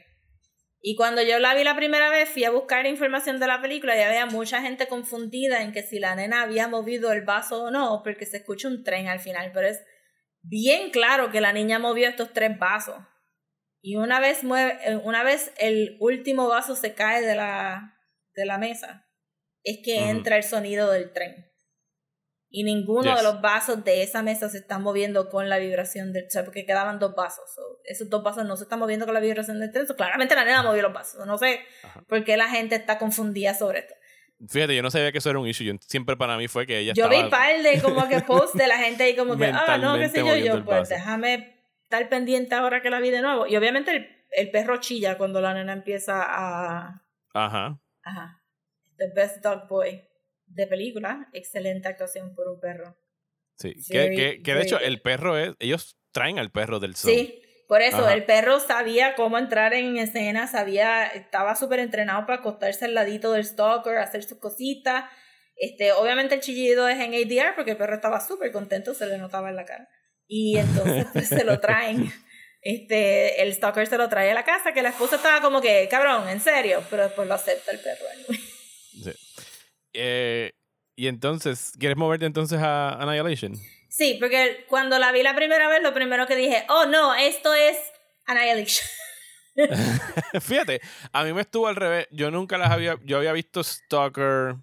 Y cuando yo la vi la primera vez, fui a buscar información de la película y había mucha gente confundida en que si la nena había movido el vaso o no, porque se escucha un tren al final, pero es bien claro que la niña movió estos tres vasos. Y una vez mueve, eh, una vez el último vaso se cae de la, de la mesa, es que entra el sonido del tren. Y ninguno Yes. de los vasos de esa mesa se están moviendo con la vibración del tren, porque quedaban dos vasos. so, esos dos vasos no se están moviendo con la vibración del tren. so, claramente la nena movió los vasos. No sé por qué la gente está confundida sobre esto. Fíjate, yo no sabía que eso era un issue. Yo, siempre para mí fue que ella Yo estaba... vi par de como que posts de la gente ahí como que, ah, no, qué sé yo, yo, pues déjame estar pendiente ahora que la vi de nuevo. Y obviamente el, el perro chilla cuando la nena empieza a... Ajá. Ajá. The Best Dog Boy de película. Excelente actuación por un perro. Sí. Very, que, que, que de hecho good. el perro es... Ellos traen al perro del zoo. Sí, por eso Ajá. el perro sabía cómo entrar en escena, sabía, estaba súper entrenado para acostarse al ladito del stalker, hacer sus cositas. Este, obviamente el chillido es en ADR porque el perro estaba súper contento, se le notaba en la cara. Y entonces pues, se lo traen. (laughs) Este, el stalker se lo trae a la casa, que la esposa estaba como que, cabrón, en serio, pero después lo acepta el perro. anyway. Sí. Eh, y entonces, ¿quieres moverte entonces a Annihilation? Sí, porque cuando la vi la primera vez, lo primero que dije, oh no, esto es Annihilation. (laughs) Fíjate, a mí me estuvo al revés. Yo nunca las había. Yo había visto Stalker.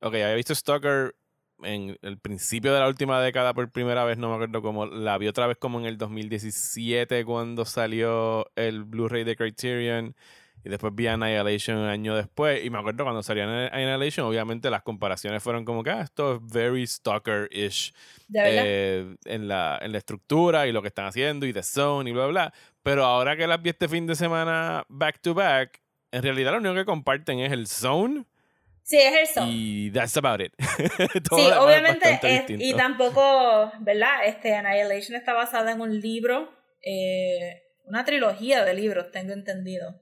Ok, había visto Stalker en el principio de la última década por primera vez. No me acuerdo cómo. La vi otra vez como en el 2017 cuando salió el Blu-ray de Criterion. Y después vi Annihilation un año después. Y me acuerdo cuando salió Anni- Annihilation, obviamente las comparaciones fueron como que ah, esto es very Stalker-ish De verdad. eh, en, la, en la estructura y lo que están haciendo y The Zone y bla, bla. Pero ahora que las vi este fin de semana back to back, en realidad lo único que comparten es el Zone sí, es el son. y that's about it. (laughs) Sí, obviamente, es- y tampoco, ¿verdad? Este Annihilation está basada en un libro, eh, una trilogía de libros, tengo entendido.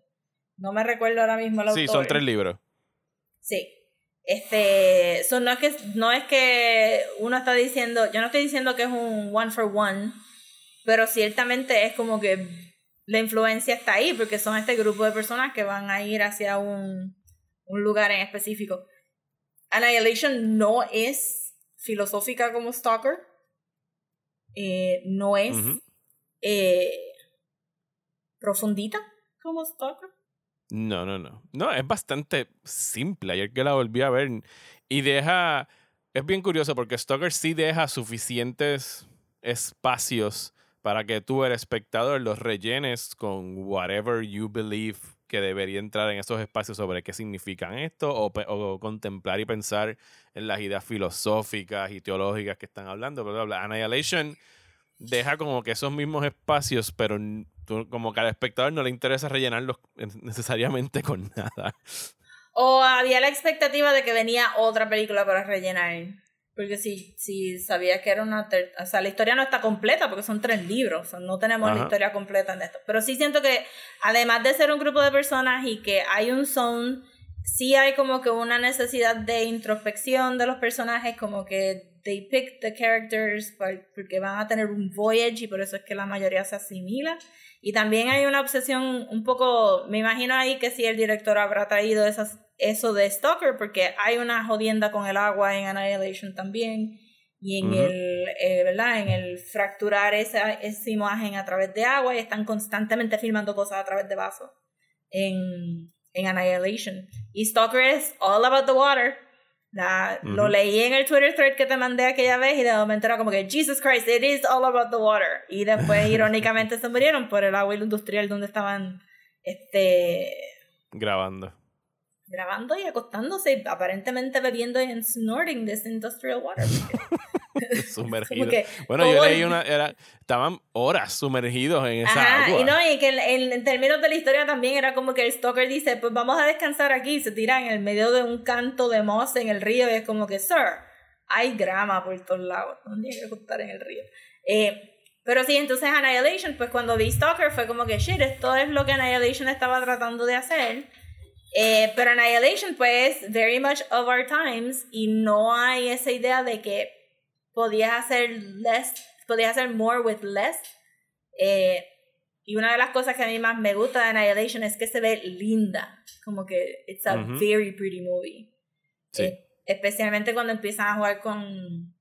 No me recuerdo ahora mismo el autor. Sí, son tres libros. Sí. Este, so no es que no es que uno está diciendo, yo no estoy diciendo que es un one for one, pero ciertamente es como que la influencia está ahí porque son este grupo de personas que van a ir hacia un, un lugar en específico. Annihilation no es filosófica como Stalker. Eh, no es eh, profundita como Stalker. No, no, no. No, es bastante simple. Ayer que la volví a ver y deja... Es bien curioso porque Stalker sí deja suficientes espacios para que tú, el espectador, los rellenes con whatever you believe que debería entrar en esos espacios sobre qué significan esto o, o contemplar y pensar en las ideas filosóficas y teológicas que están hablando. Bla, bla, bla. Annihilation deja como que esos mismos espacios, pero tú- como que al espectador no le interesa rellenarlos (laughs) necesariamente con nada. O había la expectativa de que venía otra película para rellenar. Porque si, si sabía que era una... ter- O sea, la historia no está completa porque son tres libros. o sea, no tenemos la Ajá. historia completa en esto. Pero sí siento que, además de ser un grupo de personas y que hay un zone, sí hay como que una necesidad de introspección de los personajes, como que they pick the characters porque van a tener un voyage y por eso es que la mayoría se asimila. Y también hay una obsesión un poco, me imagino ahí que si el director habrá traído esas, eso de Stalker, porque hay una jodienda con el agua en Annihilation también, y en el, eh, ¿verdad? En el fracturar esa, esa imagen a través de agua, y están constantemente filmando cosas a través de vasos en, en Annihilation. Y Stalker es all about the water. La- Lo leí en el Twitter thread que te mandé aquella vez y de momento era como que Jesus Christ, it is all about the water. Y después (laughs) irónicamente se murieron por el agua industrial donde estaban este grabando. grabando y acostándose aparentemente bebiendo y snorting this industrial water. (laughs) (laughs) (laughs) Sumergido. Que Bueno, yo leí una. Era, estaban horas sumergidos en esa Ajá, agua. y no, y que en, en- términos de la historia también era como que el stalker dice, pues vamos a descansar aquí, y se tira en el medio de un canto de moss en el río, y es como que, sir, hay grama por todos lados, no tiene que acostar en el río. Eh, pero sí, entonces Annihilation, pues cuando vi Stalker fue como que, shit, esto es lo que Annihilation estaba tratando de hacer. Eh, pero Annihilation, pues, very much of our times, y no hay esa idea de que podías hacer less, podías hacer more with less. Eh, y una de las cosas que a mí más me gusta de Annihilation es que se ve linda. Como que it's a Ujú. very pretty movie. Sí. Eh, especialmente cuando empiezan a jugar con,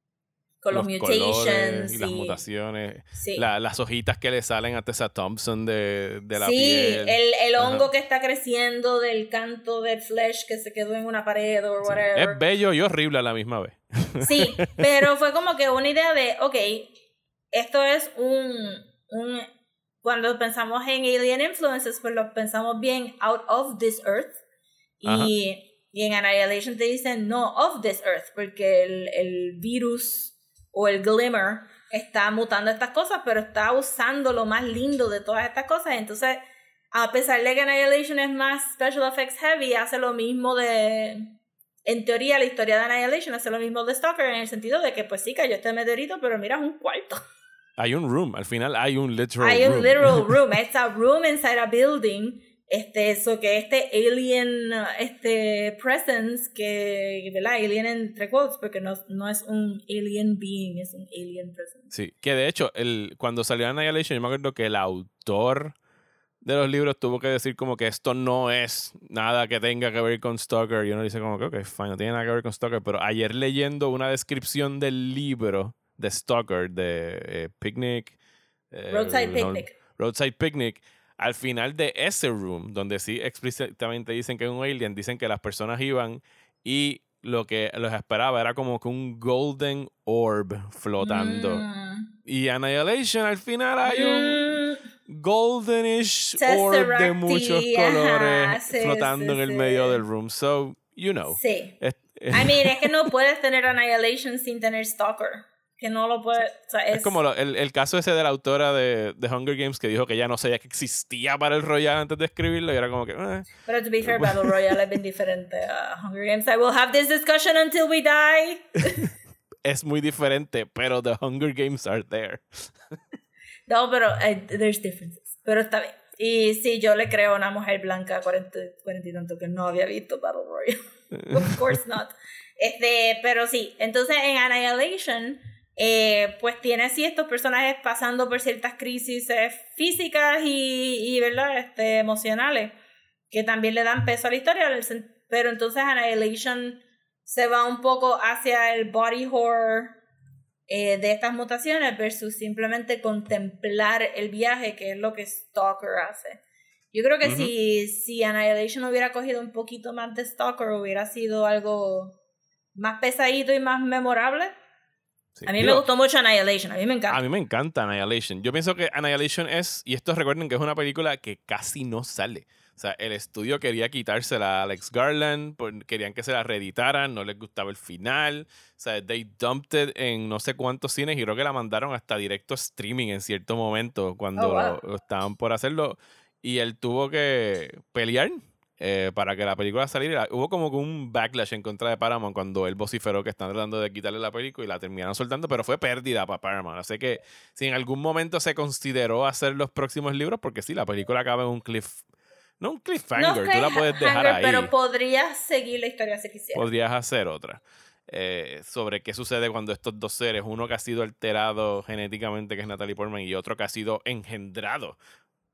con los, mutations y las mutaciones. sí. La- las hojitas que le salen a Tessa Thompson de, de la sí, piel. el, el Ajá. hongo que está creciendo del canto del flesh que se quedó en una pared o Sí. whatever. Es bello y horrible a la misma vez. (laughs) Sí, pero fue como que una idea de, ok, esto es un, un cuando pensamos en alien influences, pues lo pensamos bien out of this earth. Y, y en Annihilation te dicen no of this earth, porque el, el virus o el glimmer está mutando estas cosas, pero está usando lo más lindo de todas estas cosas. Entonces, a pesar de que Annihilation es más special effects heavy, hace lo mismo de. En teoría, la historia de Annihilation hace lo mismo de Stalker en el sentido de que, pues sí, cayó este meteorito, pero mira, es un cuarto. Hay un room, al final hay un literal Hay room. un literal (laughs) room. It's a room inside a building. Este, eso que este alien, este presence, que, ¿verdad? Alien entre quotes, porque no, no es un alien being, es un alien presence. Sí, que de hecho, el, cuando salió Annihilation, yo me acuerdo que el autor de los libros tuvo que decir como que esto no es nada que tenga que ver con Stalker. Y uno dice como que, ok, fine, no tiene nada que ver con Stalker. Pero ayer leyendo una descripción del libro de Stalker, de eh, Picnic. eh, Roadside no, Picnic. Roadside Picnic. Al final de ese room, donde sí explícitamente dicen que es un alien, dicen que las personas iban y lo que los esperaba era como que un golden orb flotando. Mm. Y Annihilation al final hay un Mm, goldenish orb de muchos colores sí, flotando sí, en el sí. medio del room. So, you know. Sí. I mean, es que no puedes tener Annihilation sin tener Stalker. Que no lo puedes. o sea, es como lo- el, el caso ese de la autora de, de Hunger Games que dijo que ya no sabía que existía para el Royal antes de escribirlo y era como que... eh. Pero to be fair, Battle Royale es bien diferente a Hunger Games. I will have this discussion until we die. (laughs) es muy diferente, pero The Hunger Games are there. (laughs) No, pero eh, there's differences. Pero está bien. Y sí, yo le creo a una mujer blanca 40, 40 y tanto que no había visto Battle Royale. (laughs) of course not. Este, pero sí, entonces en Annihilation, eh, pues tiene así estos personajes pasando por ciertas crisis eh, físicas y, y ¿verdad? Este, emocionales, que también le dan peso a la historia. Pero entonces Annihilation se va un poco hacia el body horror eh, de estas mutaciones versus simplemente contemplar el viaje, que es lo que Stalker hace. Yo creo que si, si Annihilation hubiera cogido un poquito más de Stalker, hubiera sido algo más pesadito y más memorable. Sí. A mí me gustó mucho Annihilation, a mí me encanta. A mí me encanta Annihilation. Yo pienso que Annihilation es, y esto recuerden que es una película que casi no sale. O sea, el estudio quería quitársela a Alex Garland, querían que se la reeditaran, no les gustaba el final. O sea, they dumped it en no sé cuántos cines y creo que la mandaron hasta directo streaming en cierto momento cuando Oh, wow. estaban por hacerlo. Y él tuvo que pelear eh, para que la película saliera. Hubo como que un backlash en contra de Paramount cuando él vociferó que están tratando de quitarle la película y la terminaron soltando, pero fue pérdida para Paramount. Así que si en algún momento se consideró hacer los próximos libros, porque sí, la película acaba en un cliff. No un cliffhanger, tú la puedes dejar cliffhanger, ahí. Pero podrías seguir la historia si quisieras. Podrías hacer otra. eh, sobre qué sucede cuando estos dos seres, uno que ha sido alterado genéticamente, que es Natalie Portman, y otro que ha sido engendrado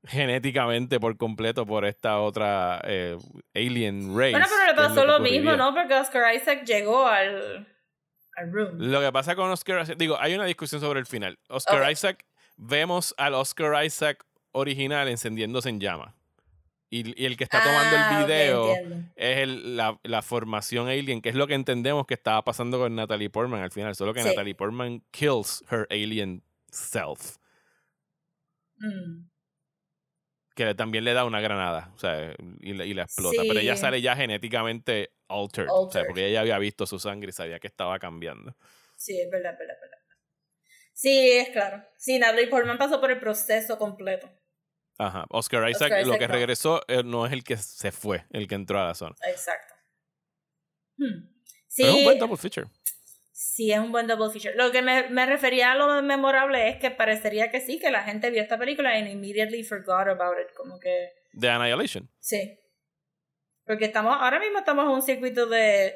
genéticamente por completo por esta otra eh, alien race. Bueno, pero le pasó lo, mismo. ¿no? Porque Oscar Isaac llegó al, al room. Lo que pasa con Oscar Isaac, digo, hay una discusión sobre el final. Oscar. Isaac, vemos al Oscar Isaac original encendiéndose en llama. Y, y el que está tomando Ah, el ok, video es el- la, la formación alien, que es lo que entendemos que estaba pasando con Natalie Portman al final. Solo que Sí. Natalie Portman kills her alien self. Mm. Que también le da una granada. O sea, y, y la explota. Pero ella Sí. sale ya genéticamente altered. O sea, Altered. porque ella había visto su sangre y sabía que estaba cambiando. Sí, es verdad, es verdad, es verdad. Sí, es claro. Sí, Natalie Portman pasó por el proceso completo. Ajá. Oscar Isaac, Oscar lo que no. regresó eh, no es el que se fue, el que entró a la zona. Exacto. Hmm. Sí, Pero es un buen double feature. Sí, es un buen double feature. Lo que me, me refería a lo memorable es que parecería que sí, que la gente vio esta película and immediately forgot about it. Como que, De Annihilation. sí. Porque estamos, ahora mismo estamos en un circuito de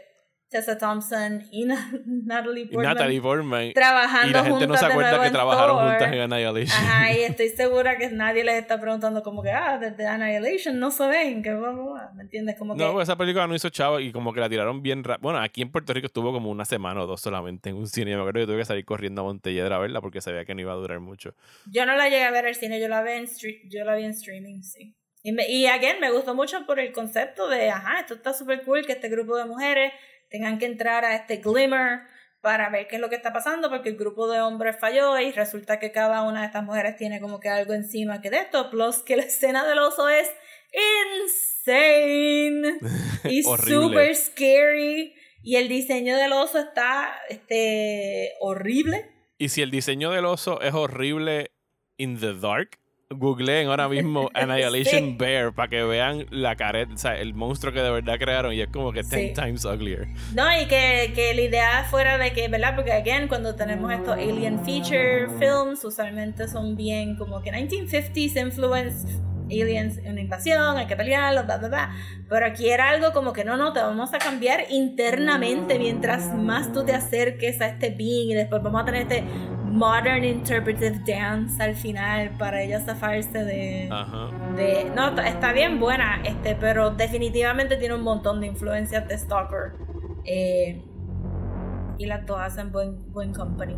Tessa Thompson y Na- Natalie Y Portman Natalie Portman. trabajando Y la gente no se acuerda que trabajaron Thor. juntas en Annihilation. Ajá, y (laughs) estoy segura que nadie les está preguntando como que, ah, desde Annihilation no se ven, que. ¿Me entiendes? Como que... No, esa película no hizo chavo y como que la tiraron bien rápido. Bueno, aquí en Puerto Rico estuvo como una semana o dos solamente en un cine. Yo me acuerdo que tuve que salir corriendo a Montelledra a verla porque sabía que no iba a durar mucho. Yo no la llegué a ver al cine, yo la vi en, yo la vi en streaming, sí. Y, me, y again, me gustó mucho por el concepto de, ajá, esto está súper cool que este grupo de mujeres tengan que entrar a este glimmer para ver qué es lo que está pasando, porque el grupo de hombres falló y resulta que cada una de estas mujeres tiene como que algo encima que de esto, plus que la escena del oso es insane (laughs) y super scary y el diseño del oso está este horrible. Y si el diseño del oso es horrible in the dark, googleen ahora mismo (laughs) Annihilation Sí. Bear para que vean la careta, o sea, el monstruo que de verdad crearon y es como que 10 Sí. times uglier. No, y que, que la idea fuera de que, ¿verdad? Porque, again, cuando tenemos estos alien feature films, usualmente son bien como que 1950s influence, aliens, una invasión, hay que pelearlos, bla, bla, bla. Pero aquí era algo como que no, no, te vamos a cambiar internamente mientras más tú te acerques a este being y después vamos a tener este modern interpretive dance al final para ella zafarse de Ajá. de no está- bien buena este pero definitivamente tiene un montón de influencias de Stalker eh, y las dos hacen buen buen company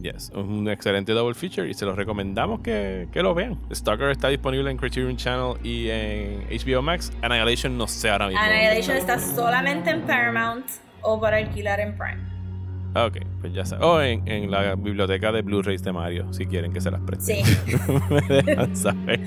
Yes, un excelente double feature y se los recomendamos que, que lo vean. Stalker está disponible en Criterion Channel y en HBO Max. Annihilation no sé ahora mismo. Annihilation está solamente en Paramount o para alquilar en Prime Ok, pues ya sabes. O en, en la biblioteca de Blu-rays de Mario, si quieren que se las preste. sí (laughs) Me dejan saber.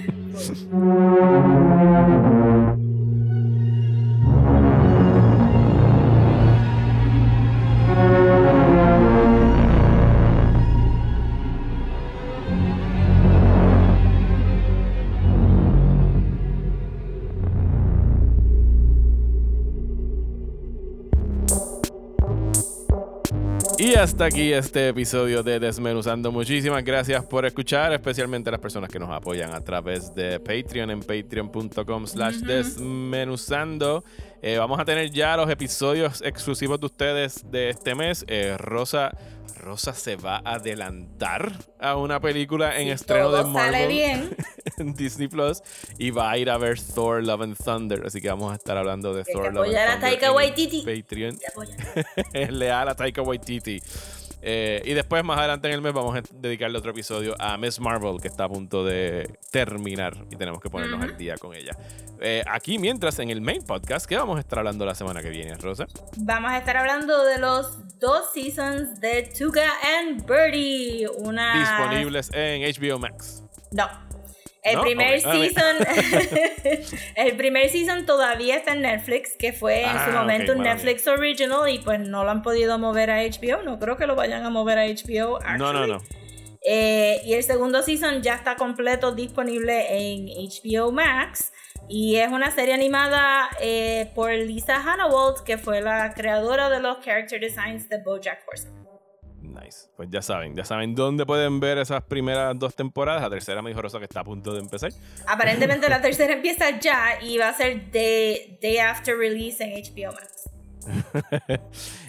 Hasta aquí este episodio de Desmenuzando. Muchísimas gracias por escuchar, especialmente a las personas que nos apoyan a través de Patreon en patreon.com slash desmenuzando. Eh, vamos a tener ya los episodios exclusivos de ustedes de este mes. Eh, Rosa, Rosa se va a adelantar a una película en estreno de Marvel sale bien (laughs) en Disney Plus y va a ir a ver Thor Love and Thunder. Así que vamos a estar hablando de Thor Love and apoyar a Thunder Taika Waititi. Patreon (laughs) leal a Taika Waititi. Eh, y después, más adelante en el mes, vamos a dedicarle otro episodio a Miss Marvel, que está a punto de terminar y tenemos que ponernos al día con ella. Eh, aquí, mientras, en el main podcast, ¿qué vamos a estar hablando la semana que viene, Rosa? vamos a estar hablando de los dos seasons de Tuga and Birdie una Disponibles en HBO Max. No. El ¿No? primer season. (laughs) el primer season todavía está en Netflix, que fue en Ah, su momento ok, un Netflix original y pues no lo han podido mover a HBO. No creo que lo vayan a mover a HBO. No, no, actually. no. Eh, y el segundo season ya está completo disponible en HBO Max. Y es una serie animada eh, por Lisa Hannawalt, que fue la creadora de los character designs de BoJack Horseman. Nice. Pues ya saben, ya saben dónde pueden ver esas primeras dos temporadas. La tercera me dijo Rosa que está a punto de empezar. Aparentemente la tercera empieza ya y va a ser day, day after release en HBO Max. (laughs)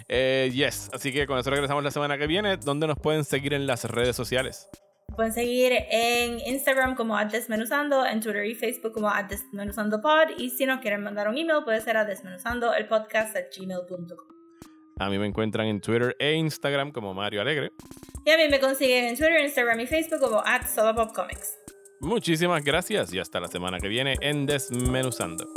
Eh, yes, así que con eso regresamos la semana que viene. ¿Dónde nos pueden seguir en las redes sociales? Pueden seguir en Instagram como Desmenuzando, en Twitter y Facebook como Desmenuzando Pod. Y si nos quieren mandar un email, puede ser a desmenuzando el podcast gmail.com. A mí me encuentran en Twitter e Instagram como Mario Alegre. Y a mí me consiguen en Twitter, Instagram y Facebook como at. Muchísimas gracias y hasta la semana que viene en Desmenuzando.